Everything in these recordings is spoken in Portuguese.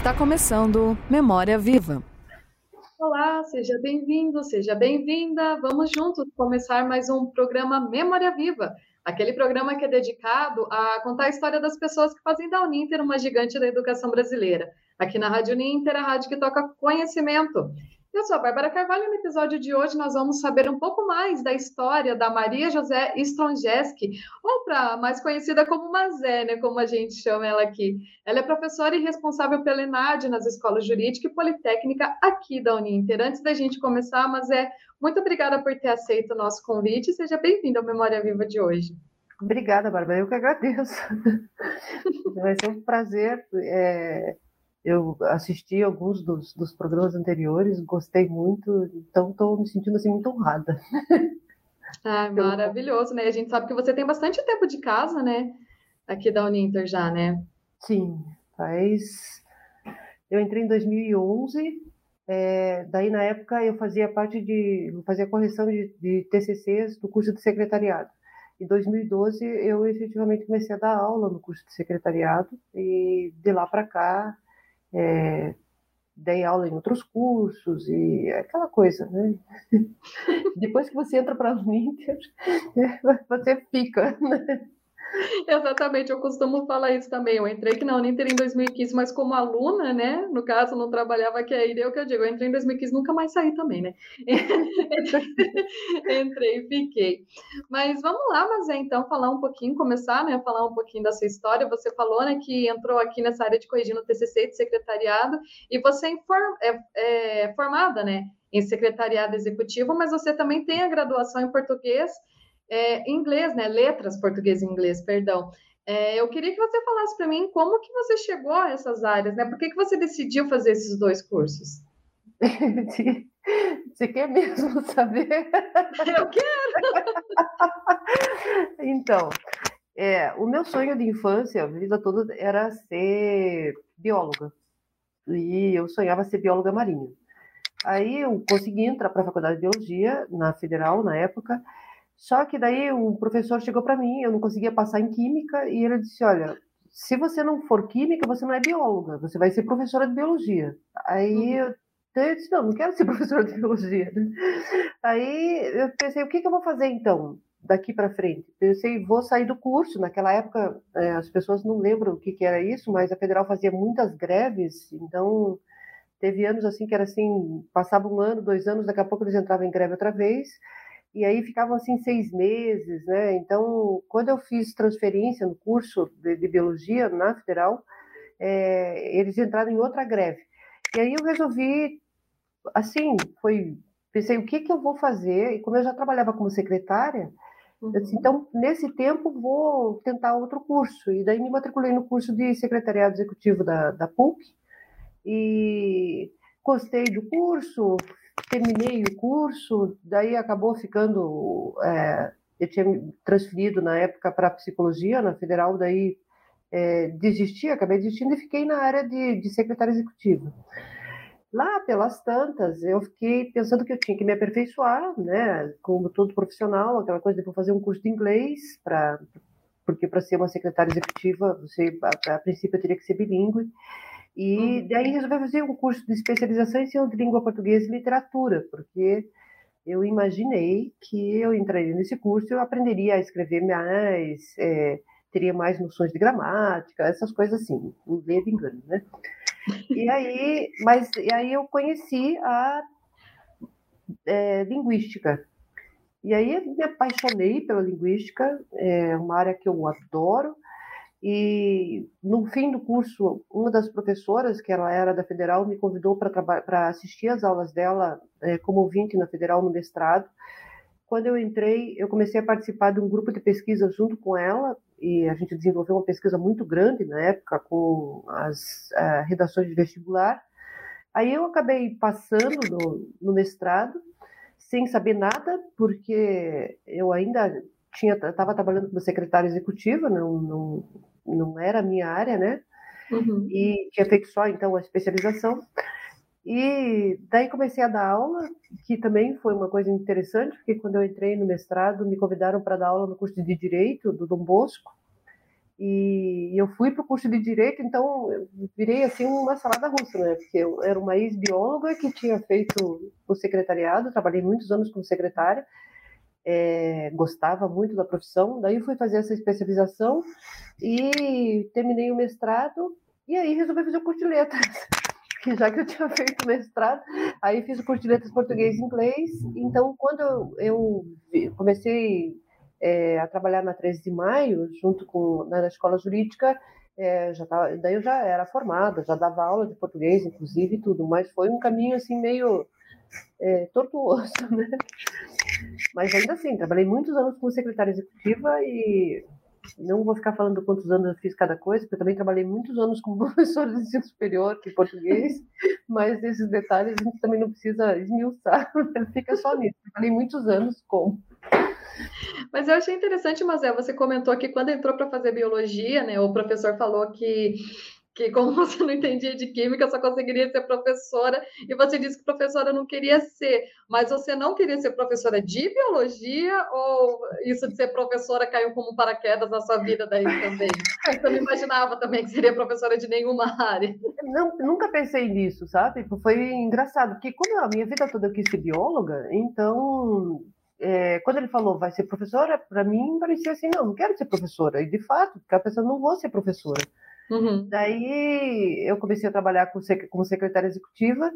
Está começando Memória Viva. Olá, seja bem-vindo, seja bem-vinda. Vamos juntos começar mais um programa Memória Viva, aquele programa que é dedicado a contar a história das pessoas que fazem da Uninter uma gigante da educação brasileira. Aqui na Rádio Uninter, a rádio que toca conhecimento. Eu sou a Bárbara Carvalho e no episódio de hoje nós vamos saber um pouco mais da história da Maria José Stronjeski, ou para mais conhecida como Mazé, né, como a gente chama ela aqui. Ela é professora e responsável pela ENAD nas escolas jurídica e politécnica aqui da Uninter. Antes da gente começar, Mazé, muito obrigada por ter aceito o nosso convite e seja bem-vinda ao Memória Viva de hoje. Obrigada, Bárbara. Eu que agradeço. Vai ser um prazer. É eu assisti alguns dos, dos programas anteriores, gostei muito, então estou me sentindo assim muito honrada. Ah, maravilhoso, né? A gente sabe que você tem bastante tempo de casa, né? Aqui da Uninter já, né? Sim, faz. Eu entrei em 2011, é, daí na época eu fazia parte de. fazia correção de, de TCCs do curso de secretariado. Em 2012 eu efetivamente comecei a dar aula no curso de secretariado e de lá para cá é, dei aula em outros cursos e aquela coisa, né? Depois que você entra para a Uninter, você fica, né? Exatamente, eu costumo falar isso também. Eu entrei aqui na Uninter em 2015, mas como aluna, né? No caso, não trabalhava aqui ainda, é o que eu digo. Eu entrei em 2015, nunca mais saí também, né? entrei e fiquei. Mas vamos lá, mas é então falar um pouquinho, começar, né? Falar um pouquinho da sua história. Você falou, né, que entrou aqui nessa área de corrigindo TCC de secretariado e você é, é, é formada, né? Em secretariado executivo, mas você também tem a graduação em português é, inglês, né? Letras português e inglês, perdão. É, eu queria que você falasse para mim como que você chegou a essas áreas, né? Por que, que você decidiu fazer esses dois cursos? Você quer mesmo saber? Eu quero! então, é, o meu sonho de infância, a vida toda, era ser bióloga. E eu sonhava ser bióloga marinha. Aí eu consegui entrar para a faculdade de biologia, na federal, na época, só que daí o professor chegou para mim, eu não conseguia passar em química, e ele disse: Olha, se você não for química, você não é bióloga, você vai ser professora de biologia. Aí uhum. eu, disse: Não, não quero ser professora de biologia. Aí eu pensei: O que, que eu vou fazer então? daqui para frente. Pensei, vou sair do curso. Naquela época, é, as pessoas não lembram o que, que, era isso, mas a federal fazia muitas greves, então teve anos assim que era assim, passava um ano, dois anos, daqui a pouco eles entravam em greve outra vez e aí ficavam assim seis meses, né? Então, quando eu fiz transferência no curso de, de biologia na Federal, é, eles entraram em outra greve. E aí eu resolvi, assim, foi, pensei o que que eu vou fazer. E como eu já trabalhava como secretária, uhum. eu disse, então nesse tempo vou tentar outro curso. E daí me matriculei no curso de secretariado executivo da, da PUC e gostei do curso, terminei o curso, daí acabou ficando. É, eu tinha transferido na época para psicologia na federal, daí é, desisti, acabei desistindo e fiquei na área de, de secretária executiva. Lá pelas tantas, eu fiquei pensando que eu tinha que me aperfeiçoar, né, como todo profissional, aquela coisa de fazer um curso de inglês para porque para ser uma secretária executiva, você a, a princípio teria que ser bilíngue. E uhum. daí resolvi fazer um curso de especialização em de língua portuguesa e literatura, porque eu imaginei que eu entraria nesse curso e eu aprenderia a escrever mais, é, teria mais noções de gramática, essas coisas assim, um de engano, né? E aí, mas e aí eu conheci a é, linguística. E aí me apaixonei pela linguística, é uma área que eu adoro, e no fim do curso, uma das professoras, que ela era da Federal, me convidou para assistir às aulas dela é, como ouvinte na Federal no mestrado. Quando eu entrei, eu comecei a participar de um grupo de pesquisa junto com ela, e a gente desenvolveu uma pesquisa muito grande na época com as uh, redações de vestibular. Aí eu acabei passando no, no mestrado, sem saber nada, porque eu ainda tinha estava trabalhando como secretária executiva, não, não, não era a minha área, né? Uhum. E tinha feito só então a especialização. E daí comecei a dar aula, que também foi uma coisa interessante, porque quando eu entrei no mestrado, me convidaram para dar aula no curso de Direito do Dom Bosco. E eu fui para o curso de Direito, então virei assim uma salada russa, né? Porque eu era uma ex-bióloga que tinha feito o secretariado, trabalhei muitos anos como secretária, é, gostava muito da profissão, daí fui fazer essa especialização e terminei o mestrado, e aí resolvi fazer o curso de letras. que já que eu tinha feito mestrado, aí fiz o curso de letras português e inglês. Então, quando eu, comecei é, a trabalhar na 13 de maio, junto com na escola jurídica, é, já tava, daí eu já era formada, já dava aula de português, inclusive, tudo, mas foi um caminho assim meio é, tortuoso, né? Mas ainda assim, trabalhei muitos anos como secretária executiva e não vou ficar falando quantos anos eu fiz cada coisa, porque eu também trabalhei muitos anos como professor de ensino superior, que português, mas esses detalhes a gente também não precisa esmiuçar, fica só nisso. Trabalhei muitos anos como. Mas eu achei interessante, Mazé, você comentou que quando entrou para fazer biologia, né, o professor falou que que como você não entendia de química, só conseguiria ser professora, e você disse que professora não queria ser, mas você não queria ser professora de biologia, ou isso de ser professora caiu como paraquedas na sua vida daí também? Você não imaginava também que seria professora de nenhuma área? Não, nunca pensei nisso, sabe? Foi engraçado, porque como a minha vida toda eu quis ser bióloga, então é, quando ele falou vai ser professora, para mim parecia assim, não, não quero ser professora. E de fato, ficava pensando, não vou ser professora. Uhum. Daí eu comecei a trabalhar como secretária executiva,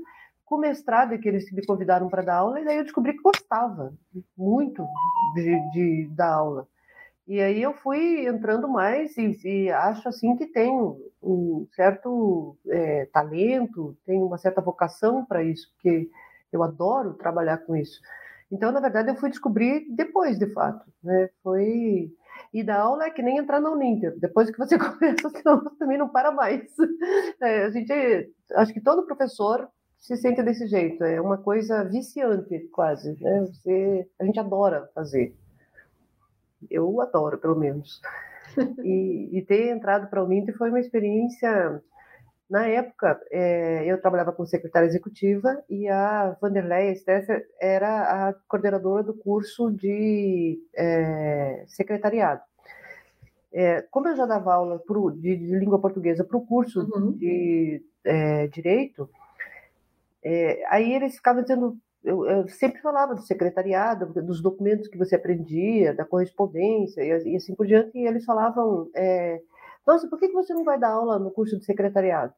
com mestrado, que eles me convidaram para dar aula, e daí eu descobri que gostava muito de, de dar aula. E aí eu fui entrando mais e, e acho assim que tenho um certo é, talento, tenho uma certa vocação para isso, porque eu adoro trabalhar com isso. Então, na verdade, eu fui descobrir depois, de fato. Né? Foi e dar aula é que nem entrar na Uninter. Depois que você começa, senão você também não para mais. É, a gente, acho que todo professor se sente desse jeito. É uma coisa viciante, quase. Né? Você, a gente adora fazer. Eu adoro, pelo menos. E, e ter entrado para a Uninter foi uma experiência na época, é, eu trabalhava como secretária executiva e a Vanderlei Stesser era a coordenadora do curso de é, secretariado. É, como eu já dava aula pro, de, de, língua portuguesa para o curso uhum. de é, direito, aí eles ficavam dizendo. Eu, eu, sempre falava do secretariado, dos documentos que você aprendia, da correspondência e, e assim por diante, e eles falavam é, nossa, por que você não vai dar aula no curso de secretariado?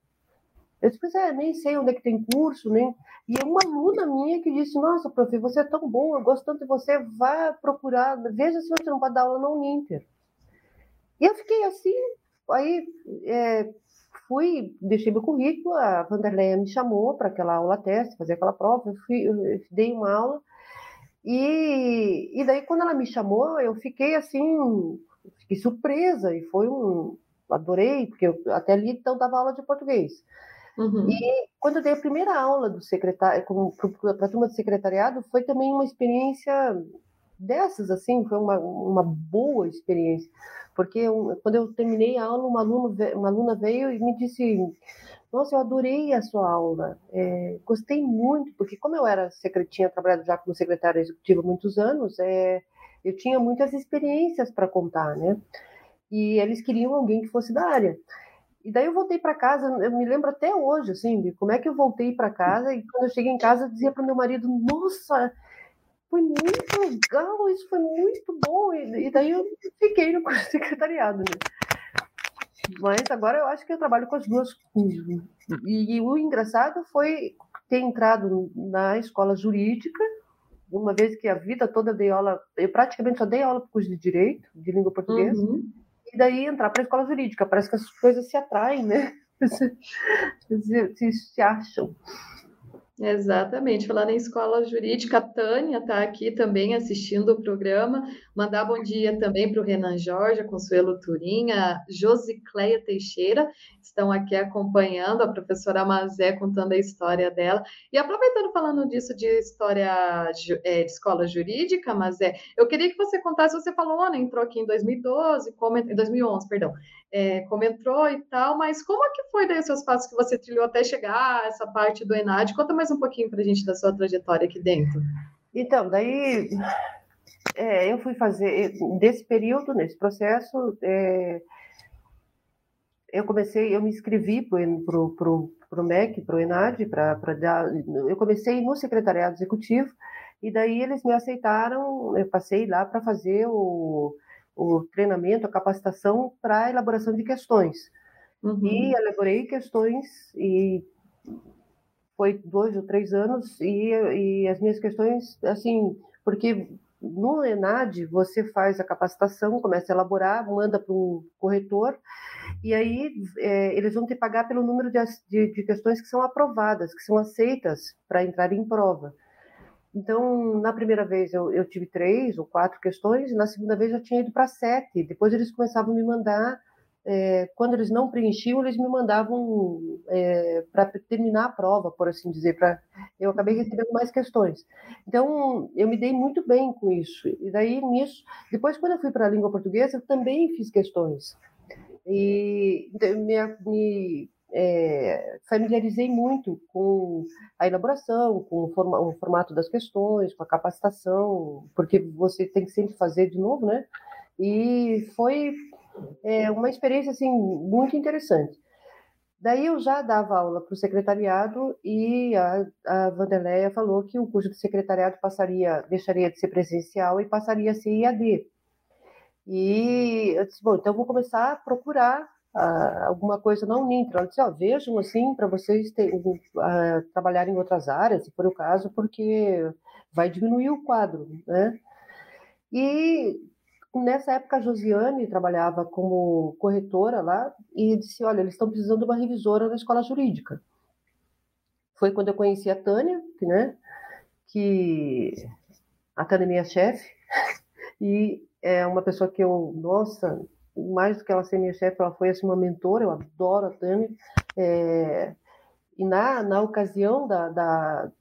Eu disse, é, nem sei onde é que tem curso, nem. E uma aluna minha que disse, nossa, prof, você é tão boa, eu gosto tanto de você, vá procurar, veja se você não pode dar aula na Uninter. E eu fiquei assim, aí é, fui, deixei meu currículo, a Vanderleia me chamou para aquela aula teste, fazer aquela prova, eu, fui, eu dei uma aula, e, e daí quando ela me chamou, eu fiquei assim, fiquei surpresa, e foi um, adorei, porque eu até ali então dava aula de português. Uhum. E quando eu dei a primeira aula do secretário, para a turma de secretariado, foi também uma experiência dessas, assim, foi uma, uma boa experiência. Porque eu, quando eu terminei a aula, uma, aluno, uma aluna veio e me disse: Nossa, eu adorei a sua aula, é, gostei muito, porque como eu era secretinha, trabalhado já como secretária executiva há muitos anos, é, eu tinha muitas experiências para contar, né? E eles queriam alguém que fosse da área. E daí eu voltei para casa, eu me lembro até hoje, assim, de como é que eu voltei para casa e quando eu cheguei em casa eu dizia para meu marido, nossa, foi muito legal, isso foi muito bom. E, daí eu fiquei no secretariado, né? Mas agora eu acho que eu trabalho com as duas coisas. E, e o engraçado foi ter entrado na escola jurídica, uma vez que a vida toda dei aula, eu praticamente só dei aula para curso de Direito, de Língua Portuguesa, uhum e daí entrar para a escola jurídica. Parece que as coisas se atraem, né? se, se, se acham. Exatamente. Falando em escola jurídica, a Tânia está aqui também assistindo o programa. Mandar bom dia também para o Renan Jorge, a Consuelo Turim, a Josicleia Teixeira, estão aqui acompanhando a professora Mazé contando a história dela. E aproveitando falando disso de história é, de escola jurídica, Mazé, eu queria que você contasse, você falou, né, entrou aqui em 2012, como, em 2011, perdão, é, como entrou e tal, mas como é que foi daí os seus passos que você trilhou até chegar a essa parte do ENAD? Conta mais um pouquinho para a gente da sua trajetória aqui dentro. Então, daí é, eu fui fazer, desse período, nesse processo, é, eu comecei, eu me inscrevi para o MEC, para o ENAD, para dar. Eu comecei no secretariado executivo, e daí eles me aceitaram, eu passei lá para fazer o, o treinamento, a capacitação para elaboração de questões. Uhum. E elaborei questões e foi dois ou três anos e, e as minhas questões, assim, porque no ENAD você faz a capacitação, começa a elaborar, manda para um corretor e aí é, eles vão te pagar pelo número de, de, de questões que são aprovadas, que são aceitas para entrar em prova. Então, na primeira vez eu, eu, tive três ou quatro questões, e na segunda vez eu tinha ido para sete. Depois eles começavam a me mandar, é, quando eles não preenchiam, eles me mandavam é, para terminar a prova, por assim dizer. Pra, eu acabei recebendo mais questões. Então, eu me dei muito bem com isso. E daí, nisso, depois, quando eu fui para a língua portuguesa, eu também fiz questões. E me, me é, familiarizei muito com a elaboração, com o, forma, o, formato das questões, com a capacitação, porque você tem que sempre fazer de novo, né? E foi é, uma experiência assim muito interessante. Daí eu já dava aula para o secretariado e a, a Vanderleia falou que o curso de secretariado passaria, deixaria de ser presencial e passaria a ser IAD. E eu disse, bom, então eu vou começar a procurar alguma coisa na Uninter. Ela disse, ó, vejam assim para vocês ter, uh, trabalhar em outras áreas, se for o caso, porque vai diminuir o quadro, né? E nessa época a Josiane trabalhava como corretora lá e disse, olha, eles estão precisando de uma revisora na escola jurídica. Foi quando eu conheci a Tânia, né? Que a Tânia é minha chefe e é uma pessoa que eu, nossa, mais do que ela ser minha chefe, ela foi assim, uma mentora, eu adoro a Tânia. É, e na, na ocasião da, da,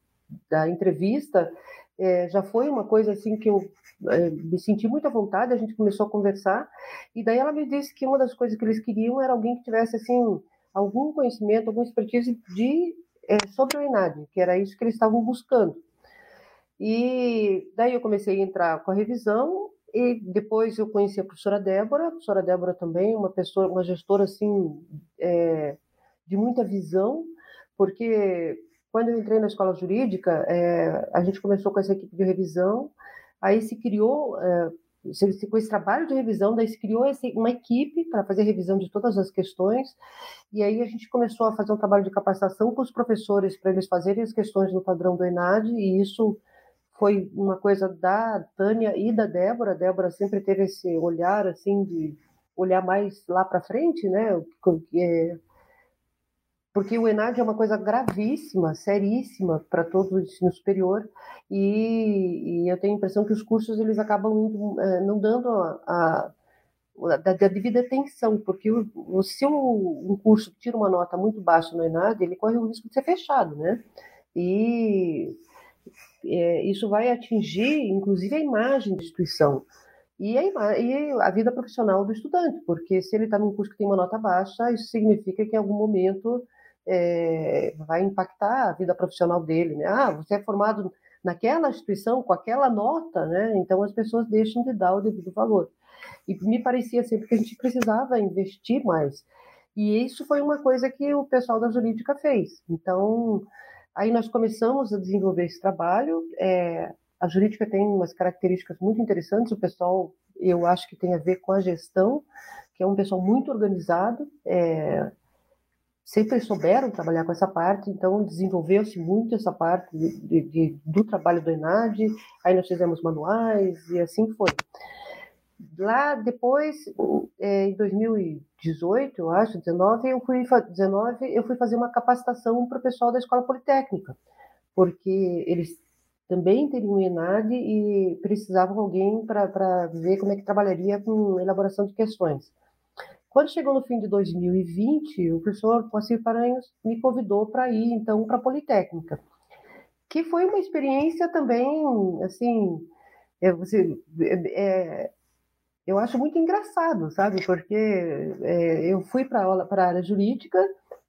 da entrevista, é, já foi uma coisa assim que eu é, me senti muito à vontade, a gente começou a conversar, e daí ela me disse que uma das coisas que eles queriam era alguém que tivesse assim algum conhecimento, alguma expertise de, é, sobre o ENAD, que era isso que eles estavam buscando. E daí eu comecei a entrar com a revisão, e depois eu conheci a professora Débora, a professora Débora também, uma pessoa, uma gestora assim, é, de muita visão, porque quando eu entrei na escola jurídica, é, a gente começou com essa equipe de revisão, aí se criou, é, com esse trabalho de revisão, daí se criou uma equipe para fazer revisão de todas as questões, e aí a gente começou a fazer um trabalho de capacitação com os professores para eles fazerem as questões no padrão do ENAD, e isso foi uma coisa da Tânia e da Débora. A Débora sempre teve esse olhar assim de olhar mais lá para frente, né? Porque o ENAD é uma coisa gravíssima, seríssima para todo o ensino superior e, e, eu tenho a impressão que os cursos eles acabam indo, é, não dando a, a da, devida atenção, porque o, se um, um curso tira uma nota muito baixa no ENAD, ele corre o risco de ser fechado, né? E é, isso vai atingir, inclusive, a imagem da instituição e a, e a vida profissional do estudante, porque se ele está num curso que tem uma nota baixa, isso significa que em algum momento é, vai impactar a vida profissional dele. Né? Ah, você é formado naquela instituição com aquela nota, né? então as pessoas deixam de dar o devido valor. E me parecia sempre que a gente precisava investir mais. E isso foi uma coisa que o pessoal da jurídica fez. Então, Aí nós começamos a desenvolver esse trabalho. É, a jurídica tem umas características muito interessantes. O pessoal, eu acho que tem a ver com a gestão, que é um pessoal muito organizado. É, sempre souberam trabalhar com essa parte, então desenvolveu-se muito essa parte de, de, de, do trabalho do ENAD. Aí nós fizemos manuais e assim foi. Lá depois, é, em 2018, eu acho, 19, eu fui 19, eu fui fazer uma capacitação para o pessoal da Escola Politécnica, porque eles também teriam ENAD e precisavam alguém para ver como é que trabalharia com elaboração de questões. Quando chegou no fim de 2020, o professor Moacir Paranhos me convidou para ir, então, para a Politécnica, que foi uma experiência também, assim, é, você, é, eu acho muito engraçado, sabe? Porque é, eu fui para a área jurídica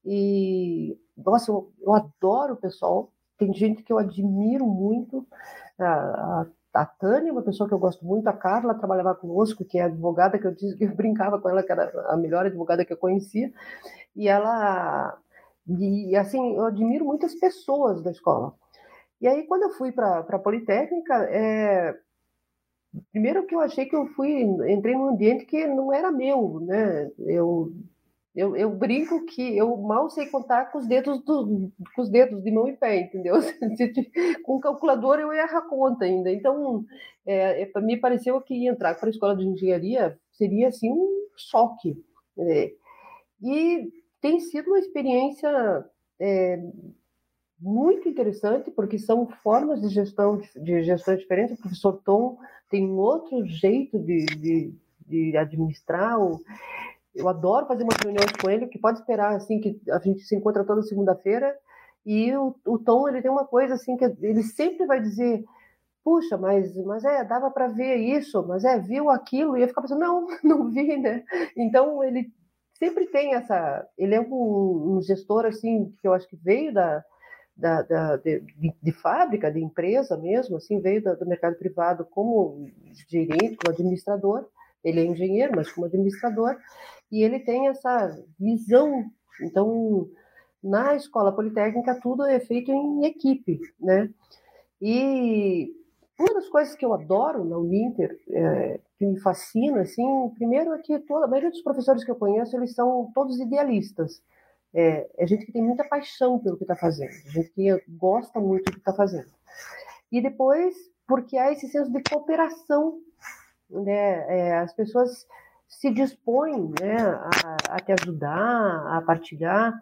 e, nossa, eu, eu, adoro o pessoal. Tem gente que eu admiro muito, a, a, a Tânia, uma pessoa que eu gosto muito, a Carla trabalhava conosco, que é advogada, que eu, eu brincava com ela, que era a melhor advogada que eu conhecia, e ela, e assim, eu admiro muitas pessoas da escola. E aí, quando eu fui para a Politécnica, é, primeiro que eu achei que eu fui, entrei num ambiente que não era meu, né, eu eu, eu, brinco que eu mal sei contar com os dedos do, com os dedos de mão e pé, entendeu? com calculador eu erro a conta ainda. Então, é, é, me pareceu que entrar para a escola de engenharia seria assim um choque. É, e tem sido uma experiência é, muito interessante porque são formas de gestão de gestão diferentes. O professor Tom tem um outro jeito de, de, de administrar o eu adoro fazer umas reuniões com ele, que pode esperar, assim, que a gente se encontra toda segunda-feira, e o, o Tom, ele tem uma coisa, assim, que ele sempre vai dizer, puxa, mas, mas é, dava para ver isso, mas é, viu aquilo, e eu ficava pensando, não, não vi, né? Então, ele sempre tem essa, ele é um, um gestor, assim, que eu acho que veio da, da, da de, de, fábrica, de empresa mesmo, assim, veio do mercado privado como gerente, como administrador, ele é engenheiro, mas como administrador, e ele tem essa visão. Então, na escola politécnica, tudo é feito em equipe, né? E uma das coisas que eu adoro na Uninter, é, que me fascina, assim, primeiro é que toda, a maioria dos professores que eu conheço, eles são todos idealistas. É, é gente que tem muita paixão pelo que está fazendo, gente que gosta muito do que está fazendo. E depois, porque há esse senso de cooperação, né? É, as pessoas se dispõe né, a, a te ajudar, a partilhar.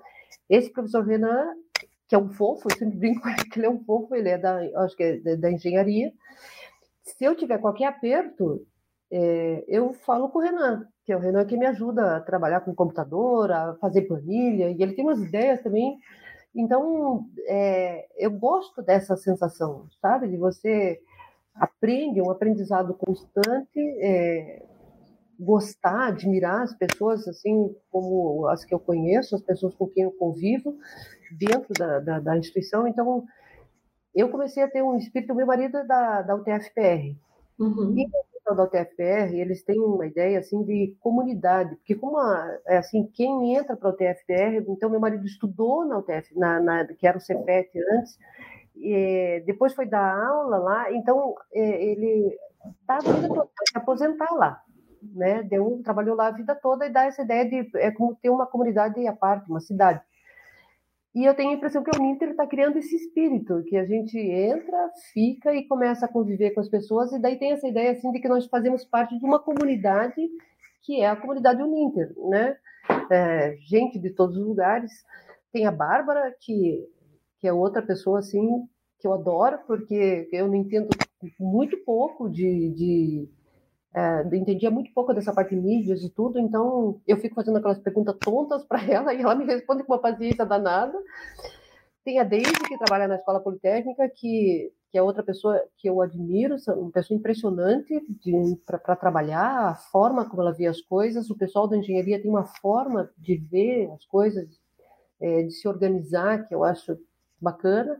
Esse professor Renan, que é um fofo, eu sempre brinco que ele é um fofo, ele é da, acho que é da engenharia. Se eu tiver qualquer aperto, é, eu falo com o Renan, que é o Renan que me ajuda a trabalhar com computador, a fazer planilha, e ele tem umas ideias também. Então, é, eu gosto dessa sensação, sabe? De você aprende, um aprendizado constante, é, gostar, admirar as pessoas assim como as que eu conheço, as pessoas com quem eu convivo dentro da, da, da instituição. Então, eu comecei a ter um espírito. Meu marido é da, da UTFPR. Uhum. E da UTFPR, eles têm uma ideia assim de comunidade, porque como a, é assim, quem entra para a UTFPR, então meu marido estudou na UTF, na, na que era o CEPET antes, e, depois foi dar aula lá, então é, ele estava indo se aposentar lá né? Deu, trabalhou lá a vida toda e dá essa ideia de é como ter uma comunidade à parte, uma cidade. E eu tenho a impressão que o Ninter está criando esse espírito, que a gente entra, fica e começa a conviver com as pessoas, e daí tem essa ideia assim de que nós fazemos parte de uma comunidade que é a comunidade Uninter, né? É, gente de todos os lugares. Tem a Bárbara, que, que é outra pessoa assim que eu adoro, porque eu não entendo muito pouco de, de é, entendia muito pouco dessa parte de mídias e tudo, então eu fico fazendo aquelas perguntas tontas para ela e ela me responde com uma paciência danada. Tem a Deise, que trabalha na Escola Politécnica, que, que é outra pessoa que eu admiro, uma pessoa impressionante para trabalhar, a forma como ela vê as coisas. O pessoal da engenharia tem uma forma de ver as coisas, é, de se organizar, que eu acho bacana.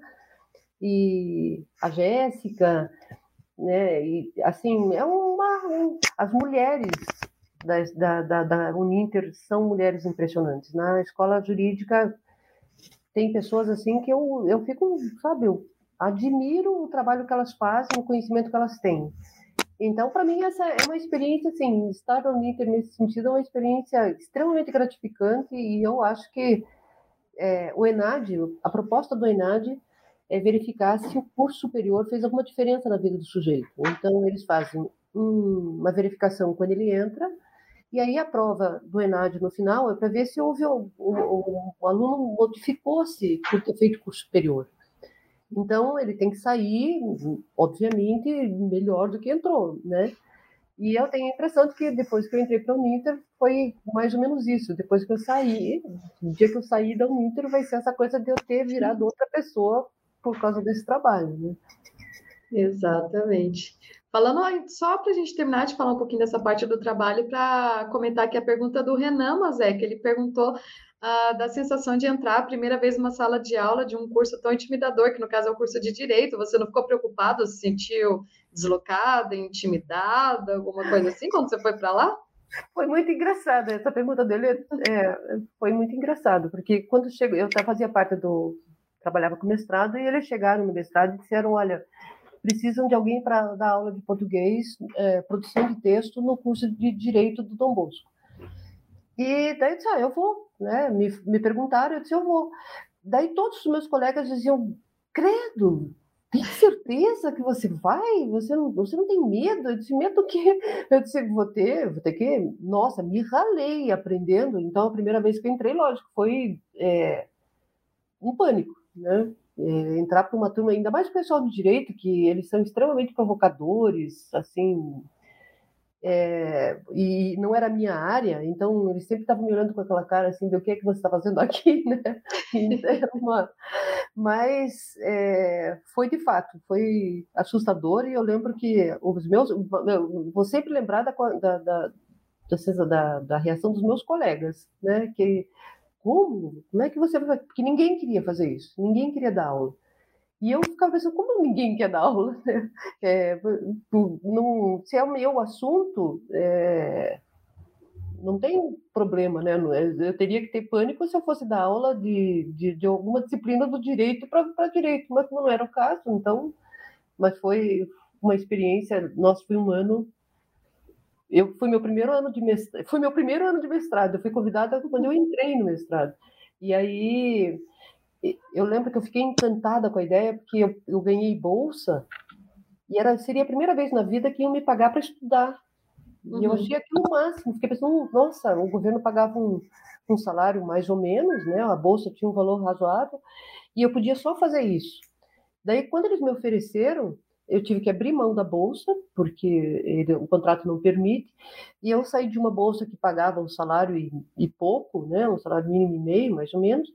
E a Jéssica, né? E assim é uma um, as mulheres da, da, da Uninter são mulheres impressionantes. Na escola jurídica tem pessoas assim que eu, eu fico, sabe, eu admiro o trabalho que elas fazem, o conhecimento que elas têm. Então, para mim, essa é uma experiência, assim, estar no Uninter nesse sentido é uma experiência extremamente gratificante e eu acho que é, o ENAD, a proposta do ENAD é verificar se o curso superior fez alguma diferença na vida do sujeito. Então, eles fazem um, uma verificação quando ele entra, e aí a prova do ENAD no final é para ver se houve o, o, o aluno modificou-se por ter feito curso superior. Então, ele tem que sair, obviamente, melhor do que entrou, né? E eu tenho a impressão de que depois que eu entrei para a Uninter, foi mais ou menos isso. Depois que eu saí, o dia que eu saí da Uninter, vai ser essa coisa de eu ter virado outra pessoa por causa desse trabalho, né? Exatamente. Falando só para a gente terminar de falar um pouquinho dessa parte do trabalho, para comentar aqui a pergunta do Renan que ele perguntou uh, da sensação de entrar a primeira vez numa sala de aula de um curso tão intimidador, que no caso é o curso de Direito. Você não ficou preocupado, se sentiu deslocada, intimidada, alguma coisa assim, quando você foi para lá? Foi muito engraçado. Essa pergunta dele é, foi muito engraçado, porque quando chegou, eu fazia parte do. Trabalhava com mestrado, e eles chegaram no mestrado e disseram: olha, precisam de alguém para dar aula de português, é, produção de texto no curso de Direito do Dom Bosco. E daí eu disse, ah, eu vou, né? Me, me perguntaram, eu disse, eu vou. Daí todos os meus colegas diziam, credo, tem certeza que você vai? Você não, você não tem medo? Eu disse, medo do quê? Eu disse, vou ter, vou ter que... Nossa, me ralei aprendendo. Então, a primeira vez que eu entrei, lógico, foi é, um pânico, né? É, entrar para uma turma, ainda mais o pessoal do direito, que eles são extremamente provocadores, assim, é, e não era a minha área, então eles sempre estavam me olhando com aquela cara assim, de o que é que você está fazendo aqui, né? Uma... Mas é, foi de fato, foi assustador e eu lembro que os meus, vou sempre lembrar da, da, da, da, da reação dos meus colegas, né? Que como? Como é que você vai? Porque ninguém queria fazer isso, ninguém queria dar aula. E eu ficava pensando, como ninguém quer dar aula? Né? É, não, se é o meu assunto, é, não tem problema, né? É, eu teria que ter pânico se eu fosse dar aula de, de, de alguma disciplina do direito para direito, mas não era o caso, então. Mas foi uma experiência, nossa, foi um ano. Eu fui meu primeiro ano de mestrado, foi meu primeiro ano de mestrado. Eu fui convidada quando eu entrei no mestrado. E aí eu lembro que eu fiquei encantada com a ideia, porque eu, eu ganhei bolsa, e era, seria a primeira vez na vida que iam me pagar para estudar. Uhum. E eu uhum. achei aquilo o máximo. Fiquei pensando, nossa, o governo pagava um, um salário mais ou menos, né? A bolsa tinha um valor razoável, e eu podia só fazer isso. Daí, quando eles me ofereceram, eu tive que abrir mão da bolsa, porque ele, o contrato não permite, e eu saí de uma bolsa que pagava um salário e, e pouco, né, um salário mínimo e meio, mais ou menos,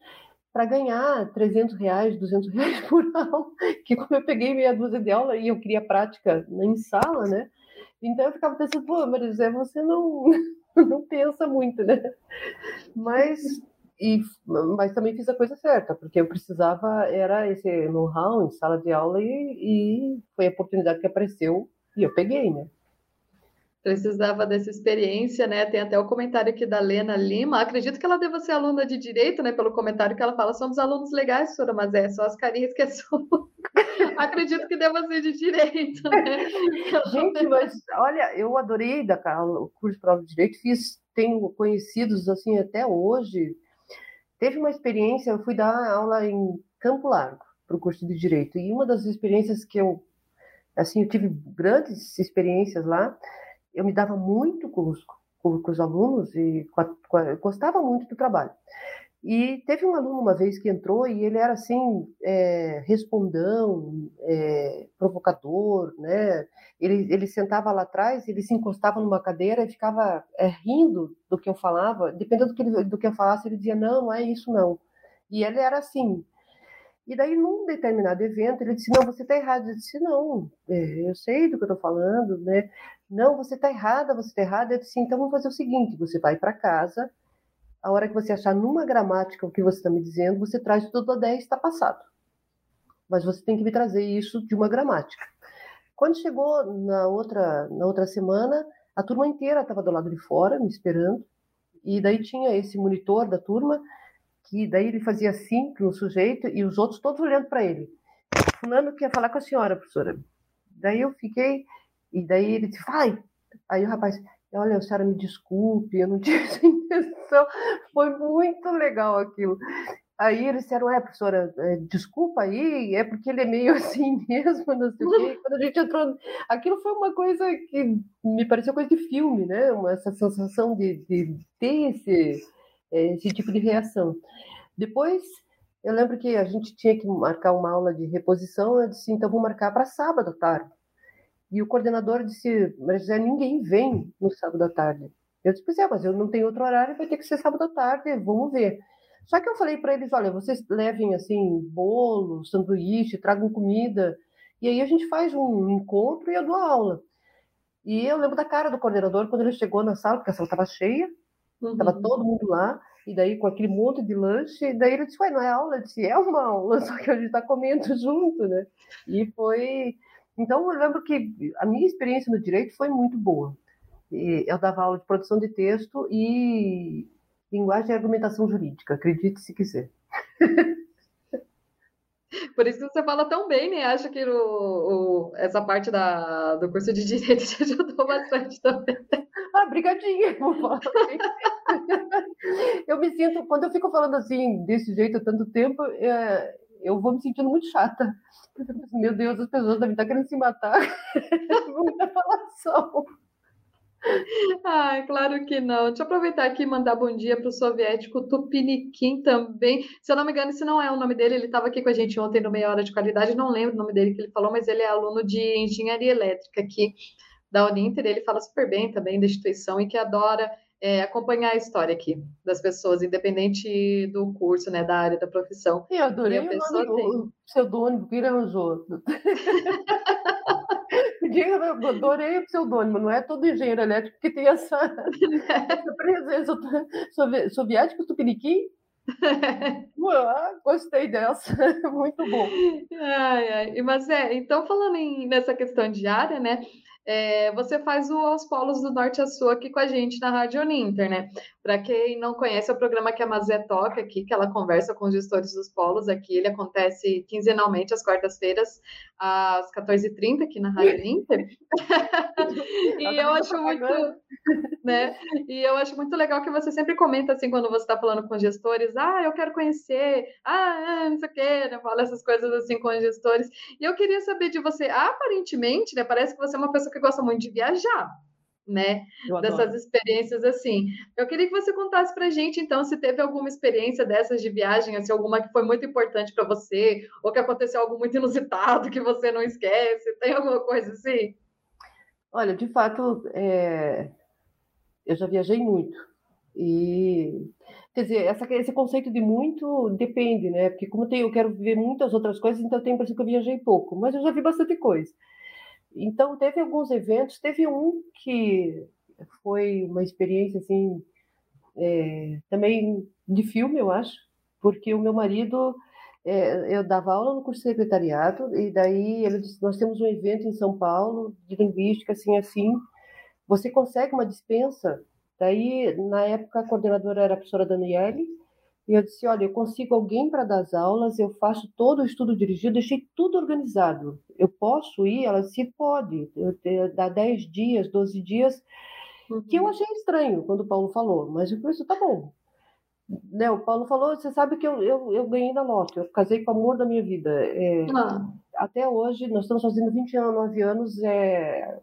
para ganhar 300 reais, 200 reais por aula, que como eu peguei meia dúzia de aula e eu queria prática em sala, né? Então eu ficava pensando, pô, Marisé, você não, não pensa muito, né? Mas, e, mas também fiz a coisa certa, porque eu precisava, era esse know-how em sala de aula e, e foi a oportunidade que apareceu e eu peguei, né? precisava dessa experiência, né? Tem até o comentário aqui da Lena Lima. Acredito que ela deva ser aluna de direito, né? Pelo comentário que ela fala, somos alunos legais, professora, mas é só as carinhas que é só. Acredito que deva ser de direito, né? Gente, mas olha, eu adorei da, o curso de prova de direito, fiz, tenho conhecidos assim até hoje. Teve uma experiência, eu fui dar aula em Campo Largo para o curso de direito e uma das experiências que eu assim, eu tive grandes experiências lá eu me dava muito com os, com, os alunos e com a, a, gostava muito do trabalho. E teve um aluno uma vez que entrou e ele era assim, é, respondão, é, provocador, né? Ele, ele sentava lá atrás, ele se encostava numa cadeira e ficava é, rindo do que eu falava. Dependendo do que, ele, do que eu falasse, ele dizia: Não, não é isso, não. E ele era assim, e daí, num determinado evento, ele disse: Não, você está errado. Eu disse: Não, é, eu sei do que eu estou falando, né? Não, você está errada, você está errada. Eu disse: Então vamos fazer o seguinte: você vai para casa, a hora que você achar numa gramática o que você está me dizendo, você traz tudo a 10 está passado. Mas você tem que me trazer isso de uma gramática. Quando chegou na outra, na outra semana, a turma inteira estava do lado de fora, me esperando. E daí tinha esse monitor da turma que daí ele fazia assim para o sujeito e os outros todos olhando para ele. Fulano quer falar com a senhora, professora. Daí eu fiquei, e daí ele disse, vai. Aí o rapaz, olha, a senhora me desculpe, eu não tinha essa intenção. Foi muito legal aquilo. Aí eles disseram, é, professora, é, desculpa aí, é porque ele é meio assim mesmo, não sei o quê. Quando a gente entrou, aquilo foi uma coisa que me pareceu coisa de filme, né? Uma, essa sensação de, de ter esse esse tipo de reação. Depois, eu lembro que a gente tinha que marcar uma aula de reposição, eu disse, então vou marcar para sábado à tarde. E o coordenador disse, mas ninguém vem no sábado à tarde. Eu disse, pois é, mas eu não tenho outro horário, vai ter que ser sábado à tarde, vamos ver. Só que eu falei para eles, olha, vocês levem assim bolo, sanduíche, tragam comida, e aí a gente faz um encontro e eu dou aula. E eu lembro da cara do coordenador quando ele chegou na sala, porque a sala estava cheia, estava uhum. todo mundo lá, e daí com aquele monte de lanche, e daí ele disse, ué, não é aula? Eu disse, é uma aula, só que a gente está comendo junto, né? E foi... Então, eu lembro que a minha experiência no direito foi muito boa. Eu dava aula de produção de texto e linguagem e argumentação jurídica, acredite se quiser. Por isso que você fala tão bem, né? Acho que o, o, essa parte da, do curso de Direito te ajudou bastante também. Ah, brigadinha, Eu me sinto, quando eu fico falando assim, desse jeito há tanto tempo, é, eu vou me sentindo muito chata. Meu Deus, as pessoas devem estar querendo se matar. Muita falação. Ai, claro que não. Deixa eu aproveitar aqui e mandar bom dia para o soviético Tupiniquim também. Se eu não me engano, esse não é o nome dele. Ele estava aqui com a gente ontem no Meia Hora de Qualidade. Não lembro o nome dele que ele falou, mas ele é aluno de engenharia elétrica aqui da Uninter. Ele fala super bem também da instituição e que adora é, acompanhar a história aqui das pessoas, independente do curso, né, da área da profissão. Eu adorei a pessoa o, nome, tem... pseudônimo arranjou. eu adorei o pseudônimo, não é todo engenheiro elétrico que tem essa, essa presença. Soviético Tupiniquim? Ah, gostei dessa, muito bom. Ai, ai. Mas é, então falando em, nessa questão de área, né? É, você faz o Aos Polos do Norte a Sul aqui com a gente na Rádio Uninter, né? Para quem não conhece, é o programa que a Mazé toca aqui, que ela conversa com os gestores dos polos aqui. Ele acontece quinzenalmente, às quartas-feiras, às 14h30, aqui na Rádio Uninter. e eu acho muito, né? E eu acho muito legal que você sempre comenta assim quando você está falando com gestores, ah, eu quero conhecer, ah, não sei o quê, né? Fala essas coisas assim com os gestores. E eu queria saber de você, aparentemente, né? Parece que você é uma pessoa que gosta muito de viajar né? Dessas experiências assim. Eu queria que você contasse para gente, então, se teve alguma experiência dessas de viagem, assim, alguma que foi muito importante para você, ou que aconteceu algo muito inusitado que você não esquece. Tem alguma coisa assim? Olha, de fato, é... eu já viajei muito. E quer dizer, essa, esse conceito de muito depende, né? Porque como eu quero ver muitas outras coisas, então eu tenho a impressão que eu viajei pouco, mas eu já vi bastante coisa. Então, teve alguns eventos, teve um que foi uma experiência, assim, é, também de filme, eu acho, porque o meu marido, é, eu dava aula no curso de secretariado, e daí ele disse, nós temos um evento em São Paulo, de linguística, assim, assim, você consegue uma dispensa? Daí, na época, a coordenadora era a professora Daniele, e eu disse: Olha, eu consigo alguém para dar as aulas, eu faço todo o estudo dirigido, deixei tudo organizado. Eu posso ir? Ela disse: Pode, eu, dá 10 dias, 12 dias. Uhum. Que eu uhum. achei estranho quando o Paulo falou, mas eu falei: Tá bom. Né, o Paulo falou: Você sabe que eu, eu, eu ganhei na loto, eu casei com o amor da minha vida. É, ah. Até hoje, nós estamos fazendo 29 anos. É,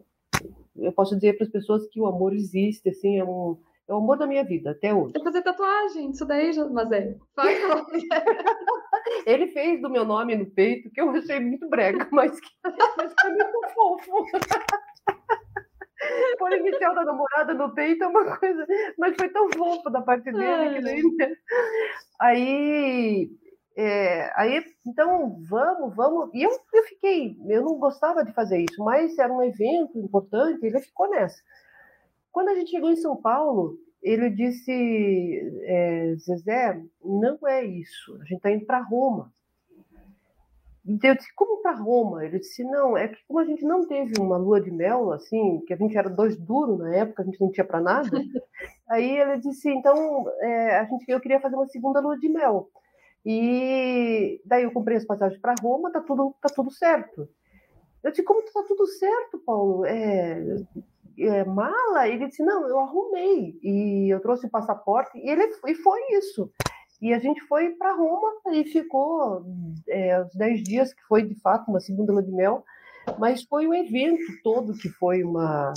eu posso dizer para as pessoas que o amor existe, assim, é um é o amor da minha vida, até hoje. Vou fazer tatuagem, isso daí, mas é. Faz Ele fez do meu nome no peito, que eu achei muito brega, mas, que, mas muito fofo. Pôr inicial da namorada no peito é uma coisa. Mas foi tão fofo da parte dele Ai. que daí. Né? Aí. É, aí, então, vamos, vamos. E eu, eu fiquei, eu não gostava de fazer isso, mas era um evento importante, ele ficou nessa. Quando a gente chegou em São Paulo, ele disse: é, Zezé, não é isso, a gente está indo para Roma. Eu disse: como para Roma? Ele disse: não, é que como a gente não teve uma lua de mel, assim, que a gente era dois duros na época, a gente não tinha para nada. Aí ele disse: então, é, a gente, eu queria fazer uma segunda lua de mel. E daí eu comprei as passagens para Roma, tá tudo, tá tudo certo. Eu disse: como tá tudo certo, Paulo? É, é, mala? Ele disse, não, eu arrumei. E eu trouxe o passaporte, e, ele, e foi isso. E a gente foi para Roma e ficou é, os 10 dias, que foi de fato uma segunda lua de mel, mas foi o evento todo que foi uma.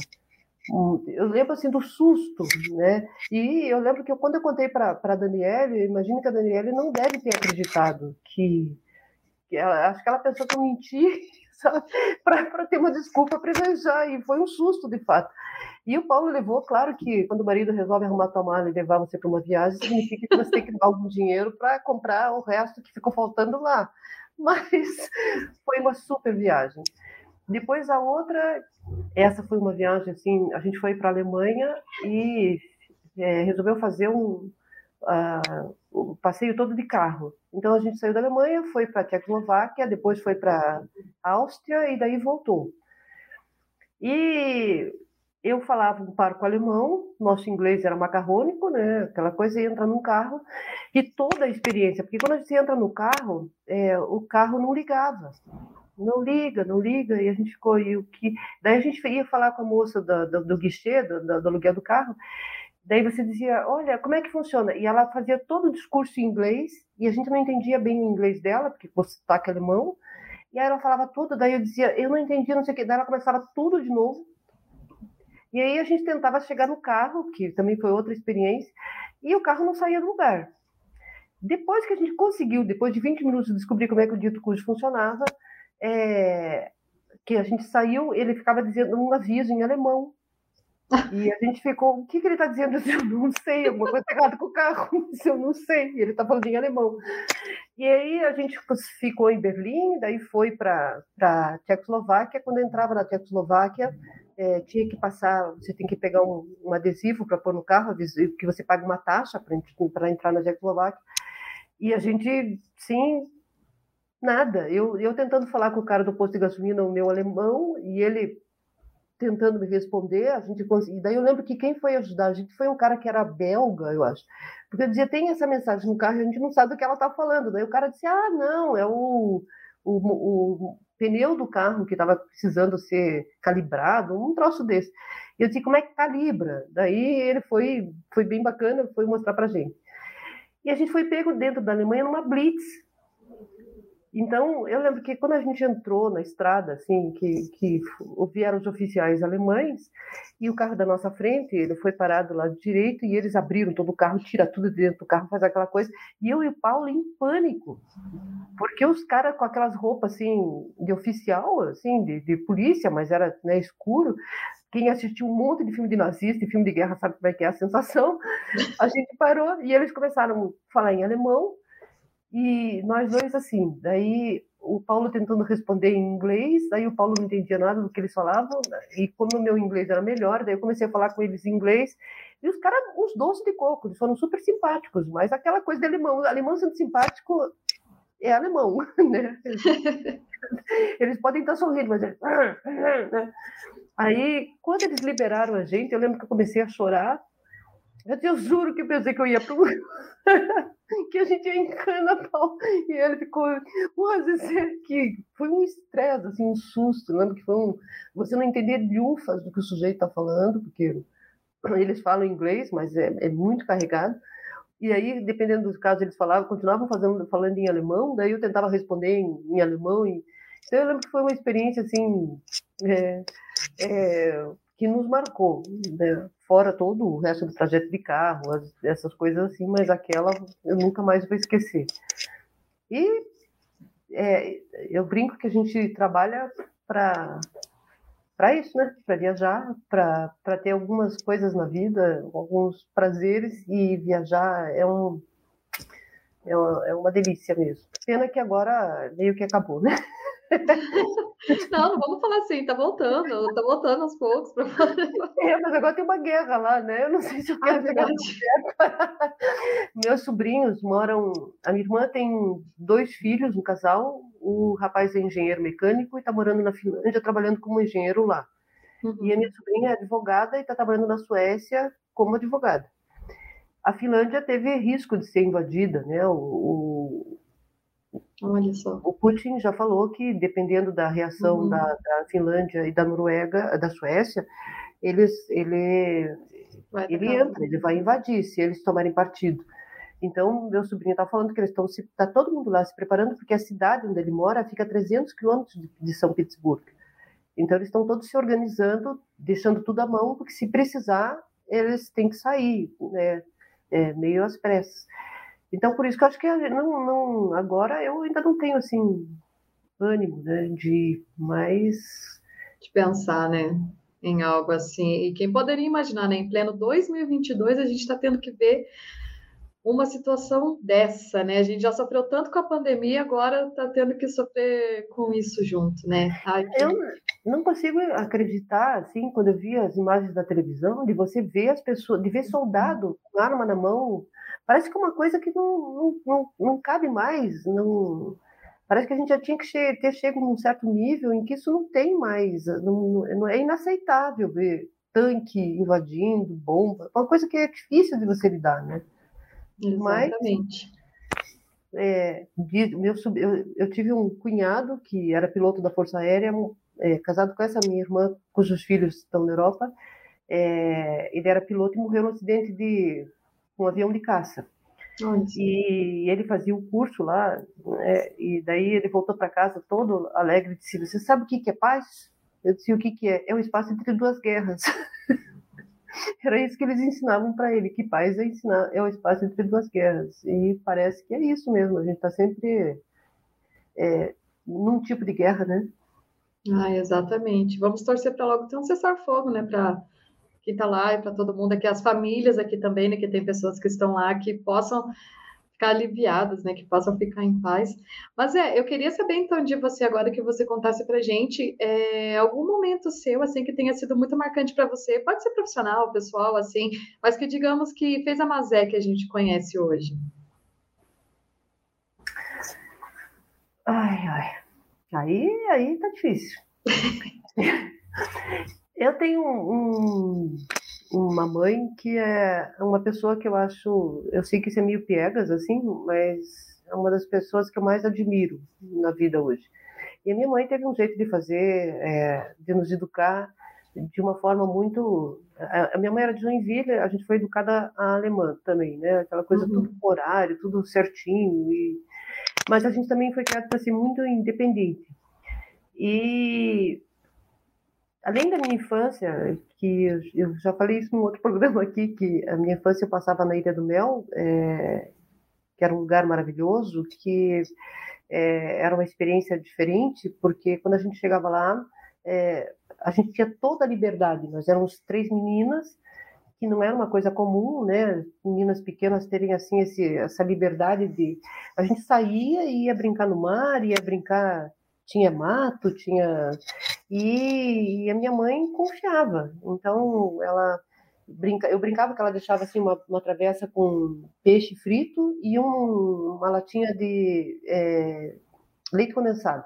Um, eu lembro assim do susto, né? E eu lembro que eu, quando eu contei para a Daniele, imagino que a Daniele não deve ter acreditado que, que ela, acho que ela pensou que eu menti para ter uma desculpa para viajar. E foi um susto, de fato. E o Paulo levou, claro que quando o marido resolve arrumar tua mala e levar você para uma viagem, significa que você tem que dar algum dinheiro para comprar o resto que ficou faltando lá. Mas foi uma super viagem. depois a outra, essa foi uma viagem assim, a gente foi para a Alemanha e é, resolveu fazer um, uh, o passeio todo de carro. Então a gente saiu da Alemanha, foi para a Tchecoslováquia, depois foi para a Áustria e daí voltou. E eu falava um parco alemão, nosso inglês era macarrônico, né? Aquela coisa, entra num carro e toda a experiência, porque quando a gente entra no carro, é, o carro não ligava, não liga, não liga, e a gente ficou, e o que... Daí a gente ia falar com a moça do, do, do guichê, do, do aluguel do carro, daí você dizia, olha, como é que funciona? E ela fazia todo o discurso em inglês, e a gente não entendia bem o inglês dela, porque o sotaque alemão, e aí ela falava tudo, daí eu dizia, eu não entendi, não sei o que, daí ela começava tudo de novo, e aí a gente tentava chegar no carro, que também foi outra experiência, e o carro não saía do lugar. Depois que a gente conseguiu, depois de 20 minutos, descobrir como é que o dito cujo funcionava, é, que a gente saiu, ele ficava dizendo um aviso em alemão. E a gente ficou, o que, que ele está dizendo? Eu não sei, alguma coisa errada com o carro, eu não sei. Ele está falando em alemão. E aí a gente ficou em Berlim, daí foi para a Tchecoslováquia. Quando entrava na Tchecoslováquia, é, tinha que passar, você tem que pegar um, um adesivo para pôr no carro, que você paga uma taxa para entrar na Tchecoslováquia. E a gente, sim, nada. Eu, eu tentando falar com o cara do posto de gasolina, o meu alemão, e ele tentando me responder, a gente conseguiu. Daí eu lembro que quem foi ajudar a gente foi um cara que era belga, eu acho. Porque eu dizia, tem essa mensagem no carro, a gente não sabe do que ela está falando. Daí o cara disse, ah, não, é o, o, o pneu do carro que estava precisando ser calibrado, um troço desse. E eu disse, como é que calibra? Daí ele foi, foi bem bacana, foi mostrar para gente. E a gente foi pego dentro da Alemanha numa blitz, então, eu lembro que quando a gente entrou na estrada, assim, que, que vieram os oficiais alemães, e o carro da nossa frente, ele foi parado lá direito, e eles abriram todo o carro, tira tudo de dentro do carro, faz aquela coisa, e eu e o Paulo em pânico, porque os caras com aquelas roupas, assim, de oficial, assim, de, de polícia, mas era né, escuro, quem assistiu um monte de filme de nazista e filme de guerra sabe como é que é a sensação. A gente parou e eles começaram a falar em alemão e nós dois, assim, daí o Paulo tentando responder em inglês, aí o Paulo não entendia nada do que eles falavam, e como o meu inglês era melhor, daí eu comecei a falar com eles em inglês, e os caras, uns doces de coco, eles foram super simpáticos, mas aquela coisa de alemão, alemão sendo simpático é alemão, né? Eles podem estar sorrindo, mas é... Né? Aí, quando eles liberaram a gente, eu lembro que eu comecei a chorar, eu juro que pensei que eu ia para que a gente ia em pau E ele ficou, mas que foi um estresse, assim, um susto. Lembro que foi um. Você não entender lufas do que o sujeito está falando, porque eles falam inglês, mas é, é, muito carregado. E aí, dependendo do caso, eles falavam, continuavam fazendo, falando em alemão, daí eu tentava responder em, em alemão. E... Então, eu lembro que foi uma experiência, assim, é, é, que nos marcou, né? fora todo o resto do trajeto de carro, as, essas coisas assim, mas aquela eu nunca mais vou esquecer. E é, eu brinco que a gente trabalha para para isso, né? Para viajar, para ter algumas coisas na vida, alguns prazeres e viajar é um é uma, é uma delícia mesmo. Pena que agora meio que acabou, né? Não, não vamos falar assim, tá voltando, tá voltando aos poucos. É, mas agora tem uma guerra lá, né? Eu não sei se eu quero ah, guerra. Meus sobrinhos moram. A minha irmã tem dois filhos, um casal. O rapaz é engenheiro mecânico e está morando na Finlândia, trabalhando como engenheiro lá. Uhum. E a minha sobrinha é advogada e está trabalhando na Suécia como advogada. A Finlândia teve risco de ser invadida, né? O, o Olha só. O Putin já falou que, dependendo da reação uhum. da, da, Finlândia e da Noruega, da Suécia, eles, ele, ele entra, ele vai invadir se eles tomarem partido. Então, meu sobrinho está falando que eles estão está todo mundo lá se preparando porque a cidade onde ele mora fica a 300 quilômetros de, de São Petersburgo. Então, eles estão todos se organizando, deixando tudo à mão, porque se precisar, eles têm que sair, né, é, meio às pressas. Então, por isso que eu acho que não, não, agora eu ainda não tenho, assim, ânimo, né, de mais... De pensar, né, em algo assim. E quem poderia imaginar, né, em pleno 2022, a gente está tendo que ver uma situação dessa, né? A gente já sofreu tanto com a pandemia, agora está tendo que sofrer com isso junto, né? Ai, que... Eu não consigo acreditar, assim, quando eu vi as imagens da televisão, de você ver as pessoas, de ver soldado com arma na mão, parece que é uma coisa que não, não, não, não cabe mais, não... Parece que a gente já tinha que ter chego num certo nível em que isso não tem mais, não, não é inaceitável ver tanque invadindo, bomba, uma coisa que é difícil de você lidar, né? Exatamente. Mas, é, meu, eu, eu, tive um cunhado que era piloto da Força Aérea, é, casado com essa minha irmã, cujos filhos estão na Europa. É, ele era piloto e morreu no acidente de um avião de caça. E ele fazia o curso lá, né, e daí ele voltou para casa todo alegre e disse: Você sabe o que, que é paz? Eu disse: O que, que é? É o espaço entre duas guerras. Era isso que eles ensinavam para ele, que paz é ensinar é o espaço entre duas guerras. E parece que é isso mesmo, a gente está sempre é, num tipo de guerra, né? Ah, exatamente. Vamos torcer para logo ter um cessar-fogo, né? Para quem está lá e para todo mundo aqui, as famílias aqui também, né? Que tem pessoas que estão lá que possam ficar aliviadas, né? Que possam ficar em paz. Mas é, eu queria saber então de você agora que você contasse para gente é, algum momento seu assim que tenha sido muito marcante para você. Pode ser profissional, pessoal, assim, mas que digamos que fez a Mazé que a gente conhece hoje. Ai, ai. Aí, aí tá difícil. eu tenho um, uma mãe que é uma pessoa que eu acho, eu sei que isso é meio piegas, assim, mas é uma das pessoas que eu mais admiro na vida hoje. E a minha mãe teve um jeito de fazer, é, de nos educar de uma forma muito. A minha mãe era de Joinville, a gente foi educada a alemã também, né? Aquela coisa uhum. tudo horário, tudo certinho. E... Mas a gente também foi criado para ser muito independente. E além da minha infância, que eu já falei isso num outro programa aqui, que a minha infância eu passava na Ilha do Mel, é, que era um lugar maravilhoso, que é, era uma experiência diferente, porque quando a gente chegava lá, é, a gente tinha toda a liberdade. Nós éramos três meninas, que não era uma coisa comum, né? Meninas pequenas terem assim esse, essa liberdade de a gente saía e ia brincar no mar, ia brincar tinha mato, tinha. E, e, a minha mãe confiava. Então, ela. Brinca... Eu brincava que ela deixava assim uma, uma travessa com peixe frito e um, uma latinha de é, leite condensado.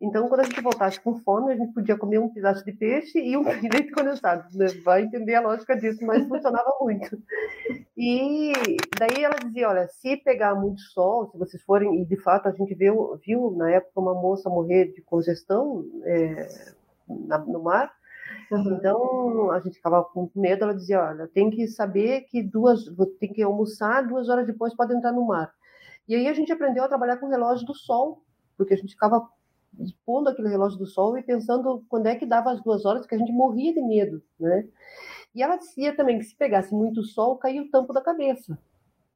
Então, quando a gente voltasse com fome, a gente podia comer um pedaço de peixe e um leite condensado. Né? Vai entender a lógica disso, mas funcionava muito. E daí ela dizia: olha, se pegar muito sol, se vocês forem, e de fato a gente viu, viu na época uma moça morrer de congestão é, na, no mar. Uhum. Então a gente ficava com medo. Ela dizia: olha, tem que saber que duas, tem que almoçar, duas horas depois pode entrar no mar. E aí a gente aprendeu a trabalhar com o relógio do sol, porque a gente ficava pondo aquele relógio do sol e pensando quando é que dava as duas horas, que a gente morria de medo, né? E ela dizia também que se pegasse muito sol, caía o tampo da cabeça.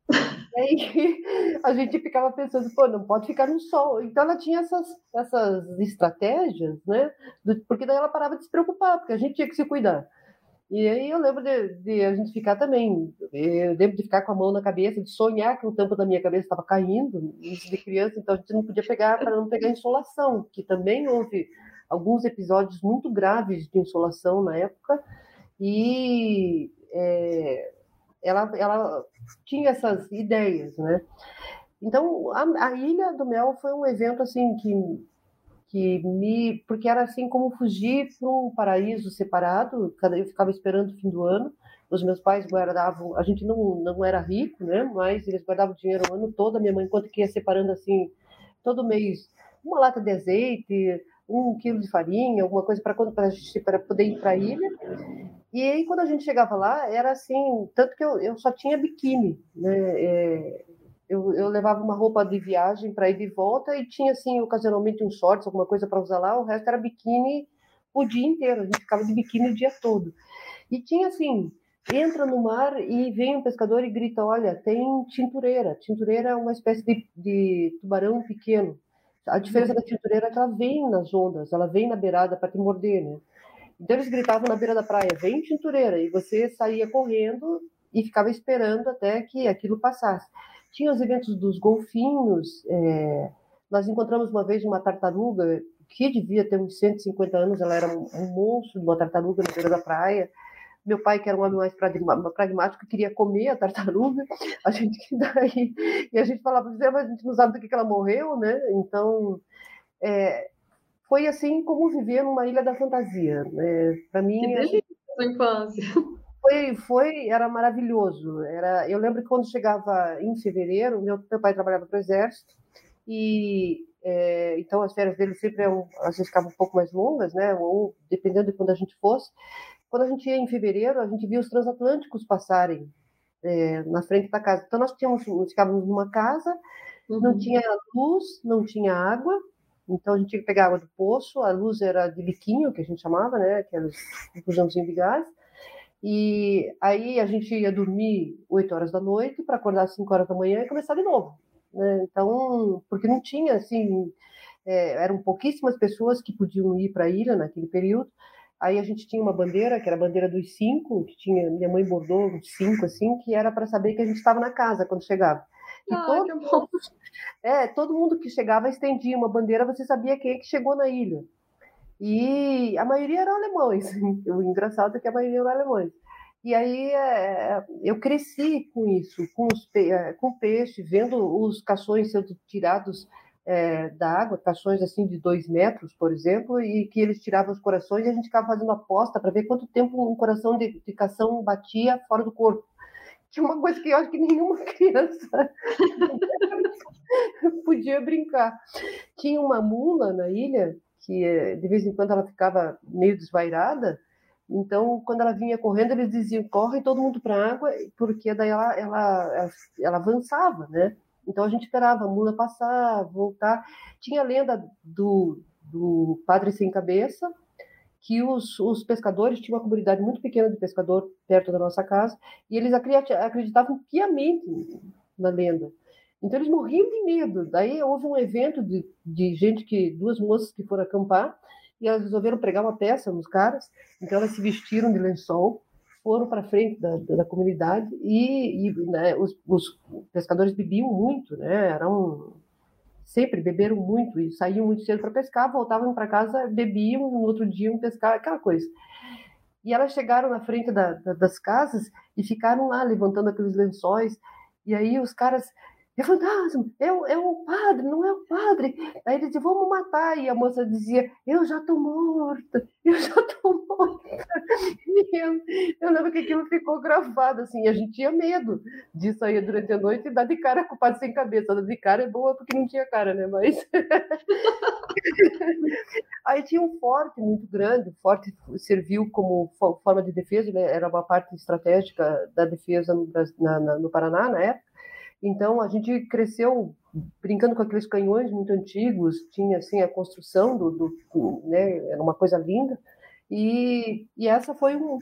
E aí a gente ficava pensando, pô, não pode ficar no sol. Então ela tinha essas, essas estratégias, né? Porque daí ela parava de se preocupar, porque a gente tinha que se cuidar. E aí eu lembro de, de, a gente ficar também, eu lembro de ficar com a mão na cabeça, de sonhar que o tampo da minha cabeça estava caindo, de criança, então a gente não podia pegar para não pegar insolação, que também houve alguns episódios muito graves de insolação na época, e é, ela, ela tinha essas ideias, né? Então, a, a Ilha do Mel foi um evento assim que que me porque era assim como fugir para um paraíso separado eu ficava esperando o fim do ano os meus pais guardavam a gente não não era rico né mas eles guardavam dinheiro o ano todo a minha mãe enquanto que ia separando assim todo mês uma lata de azeite um quilo de farinha alguma coisa para quando para poder ir para a ilha. E aí quando a gente chegava lá era assim tanto que eu, eu só tinha biquíni né é, eu, eu levava uma roupa de viagem para ir de volta e tinha, assim, ocasionalmente um shorts, alguma coisa para usar lá, o resto era biquíni o dia inteiro, a gente ficava de biquíni o dia todo. E tinha, assim, entra no mar e vem um pescador e grita, olha, tem tintureira. Tintureira é uma espécie de, de tubarão pequeno. A diferença da tintureira é que ela vem nas ondas, ela vem na beirada para te morder, né? Então eles gritavam na beira da praia, vem tintureira, e você saía correndo e ficava esperando até que aquilo passasse. Tinha os eventos dos golfinhos, é, nós encontramos uma vez uma tartaruga que devia ter uns 150 anos, ela era um, um monstro de uma tartaruga na beira da praia. Meu pai, que era um homem mais pragmático, queria comer a tartaruga. A gente daí e a gente falava, mas a gente não sabe do que ela morreu, né? Então, é, foi assim como viver numa ilha da fantasia. Né? Para mim, que delícia a infância. Foi, foi, era maravilhoso. Era, eu lembro que quando chegava em fevereiro, meu, meu pai trabalhava para o exército e é, então as férias dele sempre eram, às vezes ficavam um pouco mais longas, né? Ou dependendo de quando a gente fosse. Quando a gente ia em fevereiro, a gente via os transatlânticos passarem é, na frente da casa. Então nós tínhamos, nós ficávamos numa casa, uhum. não tinha luz, não tinha água, então a gente tinha que pegar água do poço, a luz era de biquinho, que a gente chamava, né? Aqueles bujãozinho de gás. E aí a gente ia dormir 8 horas da noite para acordar às 5 horas da manhã e começar de novo. Né? Então, porque não tinha assim, é, eram pouquíssimas pessoas que podiam ir para a ilha naquele período. Aí a gente tinha uma bandeira, que era a bandeira dos cinco, que tinha minha mãe bordou uns cinco assim, que era para saber que a gente estava na casa quando chegava. E ah, todo, mundo, é, todo mundo que chegava estendia uma bandeira, você sabia quem é que chegou na ilha. E a maioria eram alemães. O engraçado é que a maioria eram alemães. E aí é, eu cresci com isso, com, os, é, com peixe, vendo os cações sendo tirados é, da água, cações assim de dois metros, por exemplo, e que eles tiravam os corações e a gente ficava fazendo aposta para ver quanto tempo um coração de, de cação batia fora do corpo. Que é uma coisa que eu acho que nenhuma criança podia brincar. Tinha uma mula na ilha que de vez em quando ela ficava meio desvairada, então, quando ela vinha correndo, eles diziam: corre todo mundo para a água, porque daí ela, ela, ela, ela, avançava, né? Então a gente esperava a mula passar, voltar. Tinha a lenda do, do padre sem cabeça, que os, os pescadores tinham uma comunidade muito pequena de pescador perto da nossa casa, e eles acreditavam piamente na lenda. Então eles morriam de medo. Daí houve um evento de, de gente que, duas moças que foram acampar, e elas resolveram pregar uma peça nos caras, então elas se vestiram de lençol, foram para frente da, da, da, comunidade e, e né, os, os, pescadores bebiam muito, né? Eram sempre beberam muito e saíam muito cedo para pescar, voltavam para casa, bebiam, no outro dia iam pescar, aquela coisa. E elas chegaram na frente da, das casas e ficaram lá levantando aqueles lençóis. E aí os caras é fantasma, é o, é o padre, não é o padre. Aí ele dizia, vamos matar. E a moça dizia, eu já estou morta, eu já estou morta. Eu, eu lembro que aquilo ficou gravado, assim, a gente tinha medo de sair durante a noite e dar de cara com o padre sem cabeça. Dar de cara é boa porque não tinha cara, né? Mas. Aí tinha um forte muito grande, o forte serviu como forma de defesa, né? era uma parte estratégica da defesa no, na, no Paraná na época. Então a gente cresceu brincando com aqueles canhões muito antigos, tinha assim a construção do, do né, era uma coisa linda. E, e essa foi um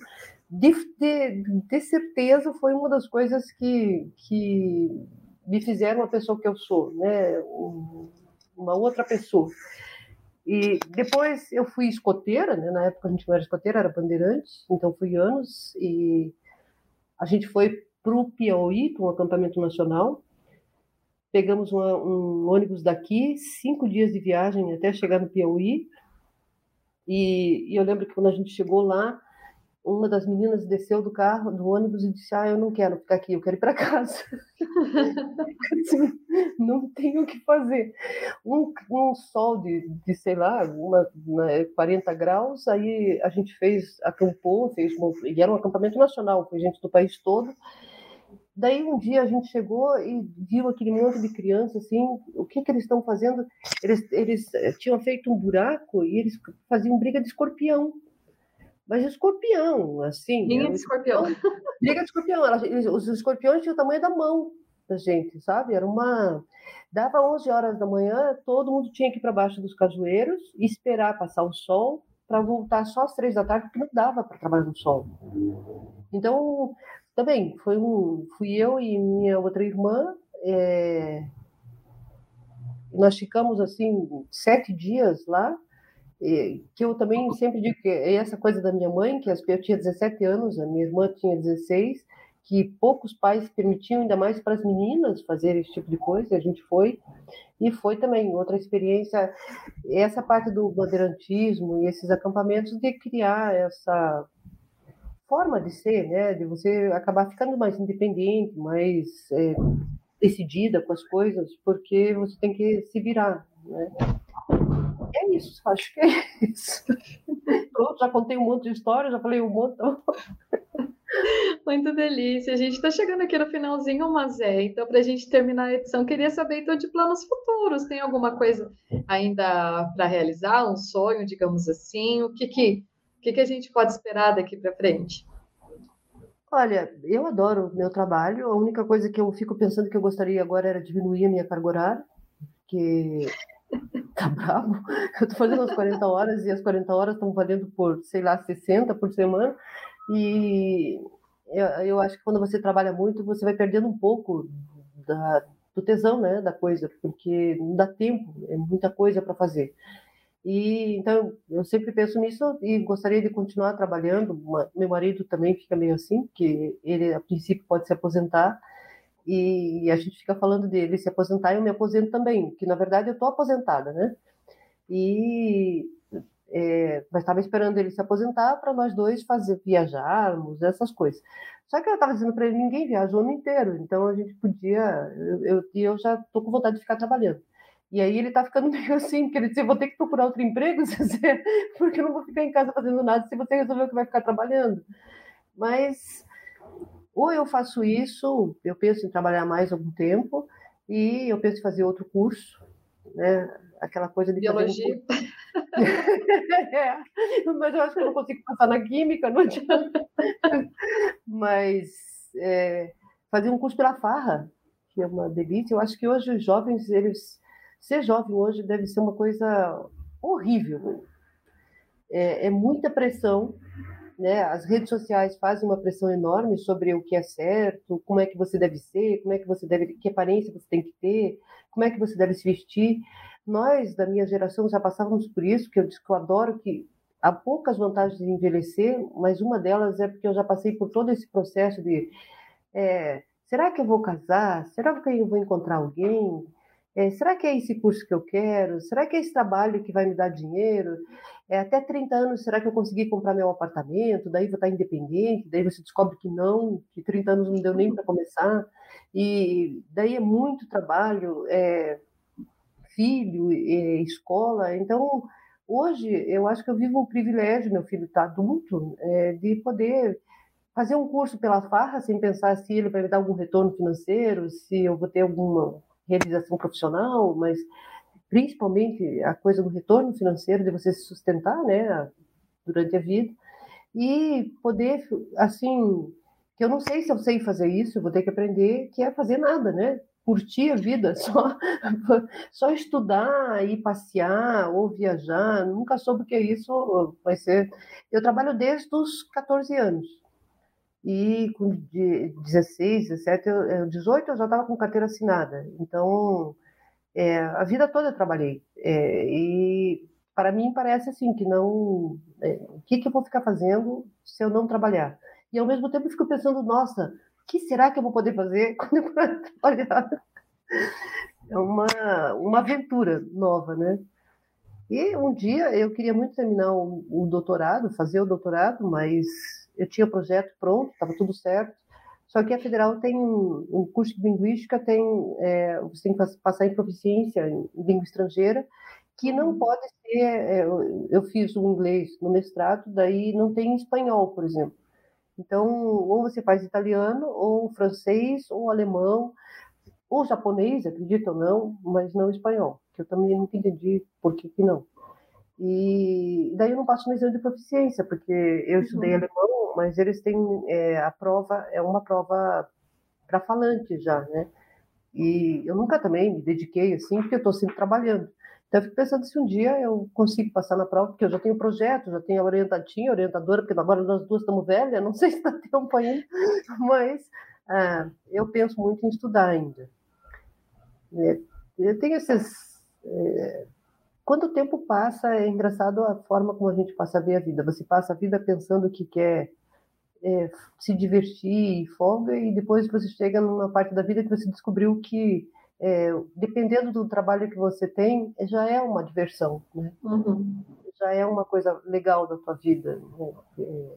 de, de, de, certeza foi uma das coisas que, que me fizeram a pessoa que eu sou, né? Uma outra pessoa. E depois eu fui escoteira, né? Na época a gente não era escoteira, era bandeirante, então fui anos e a gente foi para o Piauí, para um acampamento nacional. Pegamos uma, um ônibus daqui, cinco dias de viagem até chegar no Piauí. E, e, eu lembro que quando a gente chegou lá, uma das meninas desceu do carro, do ônibus e disse: Ah, eu não quero ficar aqui, eu quero ir para casa. não tenho o que fazer. Um, um sol de, de, sei lá, uma, 40 graus, aí a gente fez, acampou, fez, e era um acampamento nacional, foi gente do país todo. Daí um dia a gente chegou e viu aquele monte de criança assim, o que que eles estão fazendo? Eles, eles eh, tinham feito um buraco e eles faziam briga de escorpião. Mas escorpião, assim. Briga de escorpião. Briga de escorpião. os escorpiões tinham o tamanho da mão da gente, sabe? Era uma. Dava 11 horas da manhã, todo mundo tinha que ir para baixo dos cajueiros e esperar passar o sol para voltar só às três da tarde, porque não dava para trabalhar no sol. Então, também foi um, fui eu e minha outra irmã. É, nós ficamos assim sete dias lá. que eu também sempre digo que é essa coisa da minha mãe, que eu tinha 17 anos, a minha irmã tinha 16, que poucos pais permitiam, ainda mais para as meninas, fazer esse tipo de coisa. A gente foi e foi também outra experiência. Essa parte do bandeirantismo e esses acampamentos de criar essa forma de ser, né? De você acabar ficando mais independente, mais é, decidida com as coisas, porque você tem que se virar, né? É isso, acho que é isso. Pronto, já contei um monte de história, já falei um monte. Muito delícia. A gente está chegando aqui no finalzinho, Mazé. Então, para a gente terminar a edição, queria saber então de planos futuros. Tem alguma coisa ainda para realizar? Um sonho, digamos assim? O que que, o que, que a gente pode esperar daqui para frente? Olha, eu adoro meu trabalho. A única coisa que eu fico pensando que eu gostaria agora era diminuir a minha carga horária, porque tá bravo. Eu estou fazendo as 40 horas e as 40 horas estão valendo por, sei lá, 60 por semana. E eu, eu acho que quando você trabalha muito, você vai perdendo um pouco da, do tesão, né, da coisa, porque não dá tempo, é muita coisa para fazer. E então eu sempre penso nisso e gostaria de continuar trabalhando. Meu marido também fica meio assim, que ele a princípio pode se aposentar e a gente fica falando dele se aposentar e eu me aposento também, que na verdade eu estou aposentada, né? E é, mas estava esperando ele se aposentar para nós dois fazer viajarmos essas coisas. Só que eu estava dizendo para ele ninguém viaja o ano inteiro, então a gente podia eu, eu, eu já estou com vontade de ficar trabalhando. E aí ele está ficando meio assim, porque ele disse, vou ter que procurar outro emprego, porque eu não vou ficar em casa fazendo nada se você resolveu que vai ficar trabalhando. Mas ou eu faço isso, eu penso em trabalhar mais algum tempo, e eu penso em fazer outro curso, né? Aquela coisa de biologia. Um é, mas eu acho que eu não consigo passar na química, não adianta. mas é, fazer um curso pela farra, que é uma delícia. Eu acho que hoje os jovens, eles ser jovem hoje deve ser uma coisa horrível. É, é muita pressão né? As redes sociais fazem uma pressão enorme sobre o que é certo, como é que você deve ser, como é que você deve, que aparência você tem que ter, como é que você deve se vestir. Nós da minha geração já passávamos por isso, que eu disse que eu adoro que há poucas vantagens de envelhecer, mas uma delas é porque eu já passei por todo esse processo de é, será que eu vou casar? Será que eu vou encontrar alguém? É, será que é esse curso que eu quero? Será que é esse trabalho que vai me dar dinheiro? É, até 30 anos, será que eu consegui comprar meu apartamento? Daí vou estar independente? Daí você descobre que não, que 30 anos não deu nem para começar. E daí é muito trabalho, é, filho, é, escola. Então, hoje, eu acho que eu vivo um privilégio, meu filho está adulto, é, de poder fazer um curso pela farra sem pensar se ele vai me dar algum retorno financeiro, se eu vou ter alguma realização profissional, mas principalmente a coisa do retorno financeiro, de você se sustentar, né, durante a vida, e poder, assim, que eu não sei se eu sei fazer isso, vou ter que aprender, que é fazer nada, né, curtir a vida, só, só estudar e passear ou viajar, nunca soube o que é isso, vai ser... Eu trabalho desde os 14 anos, e com 16, 17, 18 eu já estava com carteira assinada. Então, é, a vida toda eu trabalhei. É, e para mim parece assim que não. É, o que, que eu vou ficar fazendo se eu não trabalhar? E ao mesmo tempo eu fico pensando, nossa, o que será que eu vou poder fazer quando eu trabalhar? É uma, uma aventura nova, né? E um dia eu queria muito terminar o, o doutorado, fazer o doutorado, mas eu tinha o projeto pronto, estava tudo certo. Só que a federal tem um curso de linguística, tem, é, você tem que passar em proficiência em língua estrangeira, que não uhum. pode ser. É, eu fiz o inglês no mestrado, daí não tem espanhol, por exemplo. Então, ou você faz italiano, ou francês, ou alemão, ou japonês, acredito ou não, mas não espanhol, que eu também nunca entendi por que, que não. E daí eu não passo no exame de proficiência, porque eu estudei uhum. alemão, mas eles têm é, a prova, é uma prova para falante já, né? E eu nunca também me dediquei assim, porque eu estou sempre trabalhando. Então eu fico pensando se um dia eu consigo passar na prova, porque eu já tenho projeto, já tenho a orientadinha, orientadora, porque agora nós duas estamos velhas, não sei se está tempo ainda, mas ah, eu penso muito em estudar ainda. É, eu tenho esses. É, quando o tempo passa, é engraçado a forma como a gente passa a ver a vida. Você passa a vida pensando que quer é, se divertir, folga, e depois você chega numa parte da vida que você descobriu que, é, dependendo do trabalho que você tem, já é uma diversão, né? Uhum. Já é uma coisa legal da tua vida. Né? É,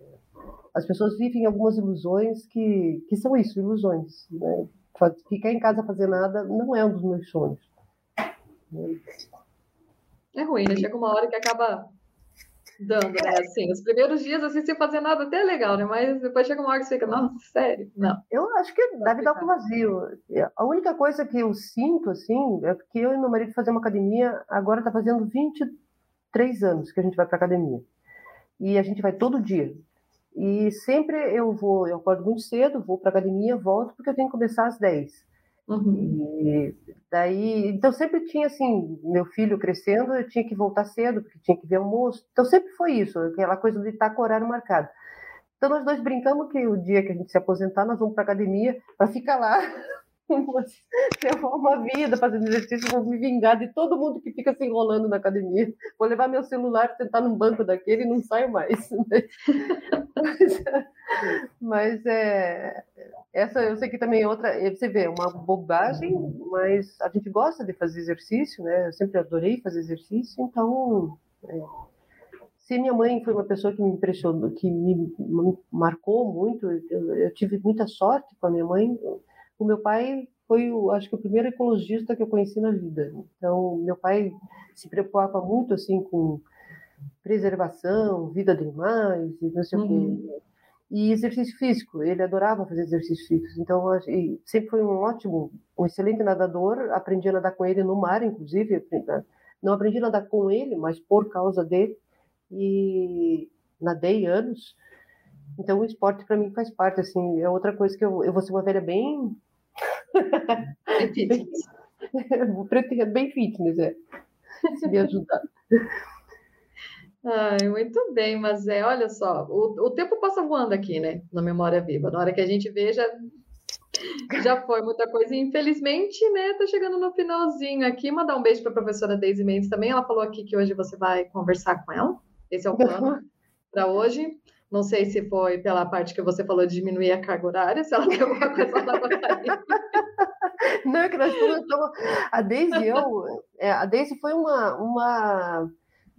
as pessoas vivem algumas ilusões que, que são isso, ilusões. Né? Ficar em casa fazer nada não é um dos meus sonhos. É ruim, né? Chega uma hora que acaba dando, né? Assim, os primeiros dias, assim, sem fazer nada, até é legal, né? Mas depois chega uma hora que você fica, nossa, sério? Não. Eu acho que deve dar um vazio. A única coisa que eu sinto, assim, é porque eu e meu marido fazemos academia, agora tá fazendo 23 anos que a gente vai pra academia. E a gente vai todo dia. E sempre eu vou, eu acordo muito cedo, vou para academia, volto, porque eu tenho que começar às 10. Uhum. E daí, então sempre tinha assim, meu filho crescendo, eu tinha que voltar cedo, porque tinha que ver almoço. Então sempre foi isso, aquela coisa de estar com o horário marcado. Então nós dois brincamos que o dia que a gente se aposentar, nós vamos para academia para ficar lá levar uma vida fazendo exercício, vou me vingar de todo mundo que fica se enrolando na academia. Vou levar meu celular, sentar num banco daquele e não saio mais. mas, mas é, essa eu sei que também é outra, você vê, uma bobagem, mas a gente gosta de fazer exercício, né? Eu sempre adorei fazer exercício, então. É, se minha mãe foi uma pessoa que me impressionou, que me marcou muito, eu, eu tive muita sorte com a minha mãe o meu pai foi, o, acho que, o primeiro ecologista que eu conheci na vida. Então, meu pai se preocupava muito assim com preservação, vida de animais, não sei uhum. o quê. Uhum. E exercício físico, ele adorava fazer exercícios físicos. Então, sempre foi um ótimo, um excelente nadador. Aprendi a nadar com ele no mar, inclusive. Não aprendi a nadar com ele, mas por causa dele. E nadei anos. Então, o esporte para mim faz parte, assim, é outra coisa que eu, eu vou ser uma velha bem Pretendo bem fitness, é. Se me ajudar. Ai, muito bem, mas é, olha só, o, o tempo passa voando aqui, né? Na memória viva. Na hora que a gente veja, já foi muita coisa. infelizmente, né, tá chegando no finalzinho aqui. Mandar um beijo para a professora Deise Mendes também. Ela falou aqui que hoje você vai conversar com ela. Esse é o plano para hoje. Não sei se foi pela parte que você falou de diminuir a carga horária, se ela tem alguma coisa para Não, é que nós estamos. A Deise e eu. É, a Deise foi uma, uma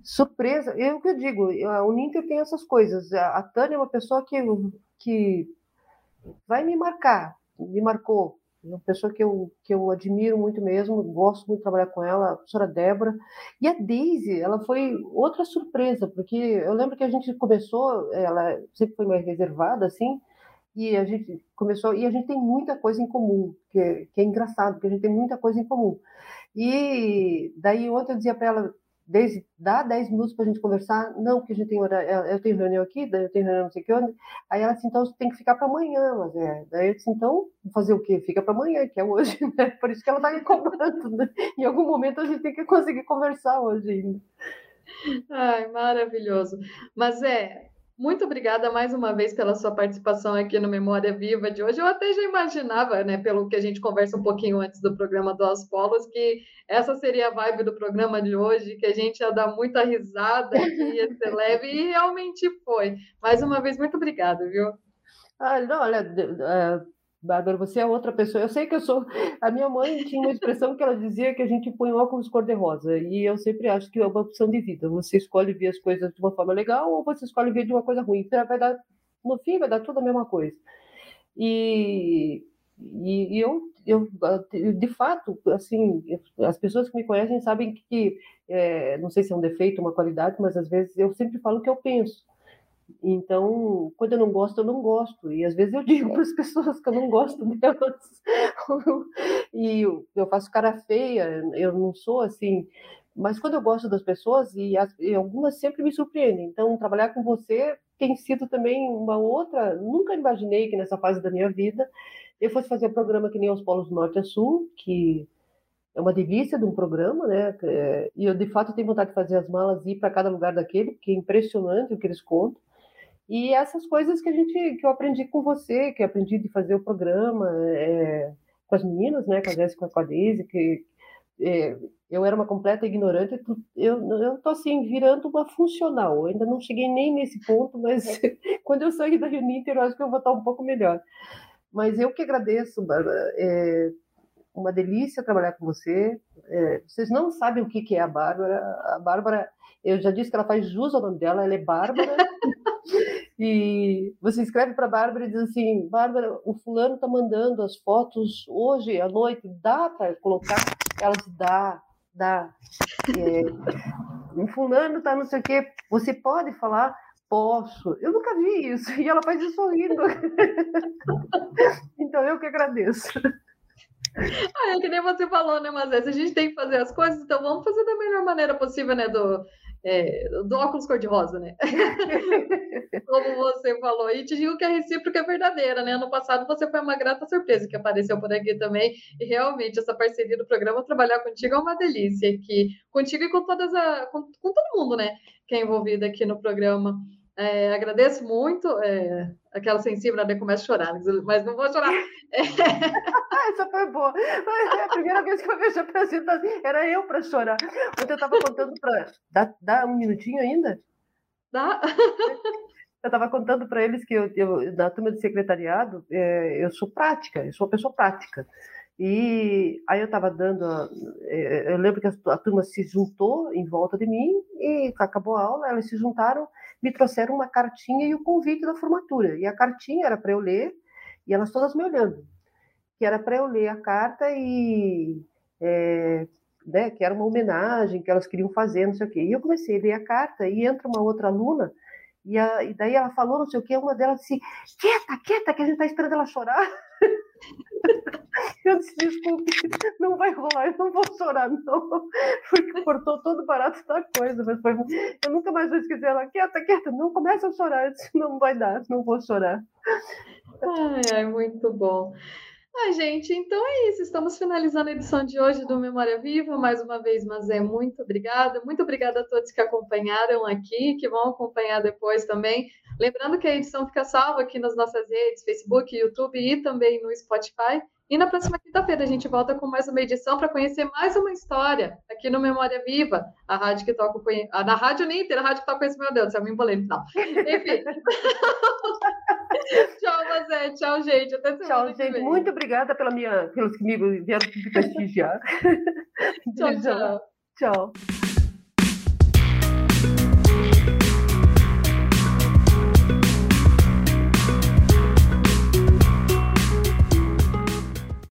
surpresa. Eu que eu digo, o Ninter tem essas coisas. A Tânia é uma pessoa que, que vai me marcar, me marcou uma pessoa que eu, que eu admiro muito mesmo, gosto muito de trabalhar com ela, a professora Débora. E a Daisy, ela foi outra surpresa, porque eu lembro que a gente começou, ela sempre foi mais reservada, assim, e a gente começou, e a gente tem muita coisa em comum, que, que é engraçado, porque a gente tem muita coisa em comum. E daí ontem eu dizia para ela, desde dá 10 minutos para a gente conversar. Não, porque a gente tem horário, eu tenho reunião aqui, eu tenho reunião não sei que onde. Aí ela disse, então tem que ficar para amanhã, mas é. Daí eu disse, então, fazer o quê? Fica para amanhã, que é hoje, né? Por isso que ela está me cobrando. Né? Em algum momento a gente tem que conseguir conversar hoje ainda. Ai, maravilhoso. Mas é, muito obrigada mais uma vez pela sua participação aqui no Memória Viva de hoje. Eu até já imaginava, né, pelo que a gente conversa um pouquinho antes do programa do Aos Polos, que essa seria a vibe do programa de hoje, que a gente ia dar muita risada, que ia ser leve, e realmente foi. Mais uma vez, muito obrigada, viu? Ah, não, olha, Bárbara, você é outra pessoa. Eu sei que eu sou. A minha mãe tinha uma expressão que ela dizia que a gente põe óculos cor-de-rosa. E eu sempre acho que é uma opção de vida. Você escolhe ver as coisas de uma forma legal ou você escolhe ver de uma coisa ruim. Vai dar, no fim, vai dar tudo a mesma coisa. E, e, e eu, eu, de fato, assim, as pessoas que me conhecem sabem que, é, não sei se é um defeito, uma qualidade, mas às vezes eu sempre falo o que eu penso. Então, quando eu não gosto, eu não gosto. E às vezes eu digo para as pessoas que eu não gosto delas. e eu faço cara feia, eu não sou assim. Mas quando eu gosto das pessoas, e, as, e algumas sempre me surpreendem. Então, trabalhar com você tem sido também uma outra. Nunca imaginei que nessa fase da minha vida eu fosse fazer um programa que nem os Polos Norte a Sul, que é uma delícia de um programa, né? É, e eu, de fato, tenho vontade de fazer as malas e ir para cada lugar daquele, porque é impressionante o que eles contam. E essas coisas que a gente, que eu aprendi com você, que eu aprendi de fazer o programa é, com as meninas, né, com a Jéssica, com a Daisy, que é, eu era uma completa ignorante, eu estou assim, virando uma funcional. Eu ainda não cheguei nem nesse ponto, mas quando eu sair da Uninter, eu acho que eu vou estar um pouco melhor. Mas eu que agradeço, Bárbara. É uma delícia trabalhar com você. É, vocês não sabem o que, que é a Bárbara. A Bárbara, eu já disse que ela faz jus ao nome dela, ela é Bárbara. e você escreve para a Bárbara e diz assim: Bárbara, o fulano está mandando as fotos hoje à noite, dá para colocar? Ela diz: dá da é, um fulano tá não sei o quê, você pode falar? Posso. Eu nunca vi isso. E ela faz isso sorrindo. então eu que agradeço. Ah, é que nem você falou, né, mas a gente tem que fazer as coisas, então vamos fazer da melhor maneira possível, né, do, é, do óculos cor-de-rosa, né? Como você falou. E te digo que a recíproca é verdadeira, né? Ano passado você foi uma grata surpresa que apareceu por aqui também. E realmente, essa parceria do programa, trabalhar contigo é uma delícia aqui. Contigo e com todas a. com, com todo mundo, né? Que é envolvido aqui no programa. É, agradeço muito. É, aquela sensível, né? Começa a chorar, mas não vou chorar. É... Essa foi boa. É a primeira vez que eu vejo a apresentação. Era eu para chorar. Ontem eu estava contando para. Dá, dá um minutinho ainda? Dá. Eu estava contando para eles que eu, eu, na turma de secretariado, é, eu sou prática, eu sou uma pessoa prática. E aí eu estava dando, é, eu lembro que a, a, turma se juntou em volta de mim e acabou a aula, elas se juntaram, me trouxeram uma cartinha e o convite da formatura. E a cartinha era para eu ler e elas todas me olhando, que era para eu ler a carta e é, né, que era uma homenagem que elas queriam fazer, não sei o quê. E eu comecei a ler a carta e entra uma outra aluna e, a, e daí ela falou não sei o quê, uma delas disse, quieta, quieta, que a gente está esperando ela chorar. Eu disse, desculpe, não vai rolar, eu não vou chorar, não. Porque cortou todo barato da coisa. Mas foi... Eu nunca mais vou esquecer ela, quieta, quieta, não começa a chorar. Eu disse, não vai dar, não vou chorar. Ai, ai, muito bom. Ah, gente, então é isso. Estamos finalizando a edição de hoje do Memória Viva. Mais uma vez, Mazé, muito obrigada. Muito obrigada a todos que acompanharam aqui, que vão acompanhar depois também. Lembrando que a edição fica salva aqui nas nossas redes, Facebook, YouTube e também no Spotify. E na próxima quinta-feira a gente volta com mais uma edição para conhecer mais uma história aqui no Memória Viva, a rádio que toca a da Rádio Ninter, a rádio que toca esse meu Deus, eu me embolei no final. Enfim. tchau, Mazé. Tchau, gente. Até semana Tchau, gente. Vem. Muito obrigada pela minha, pelos que me vieram prestigiar. tchau, tchau. Tchau.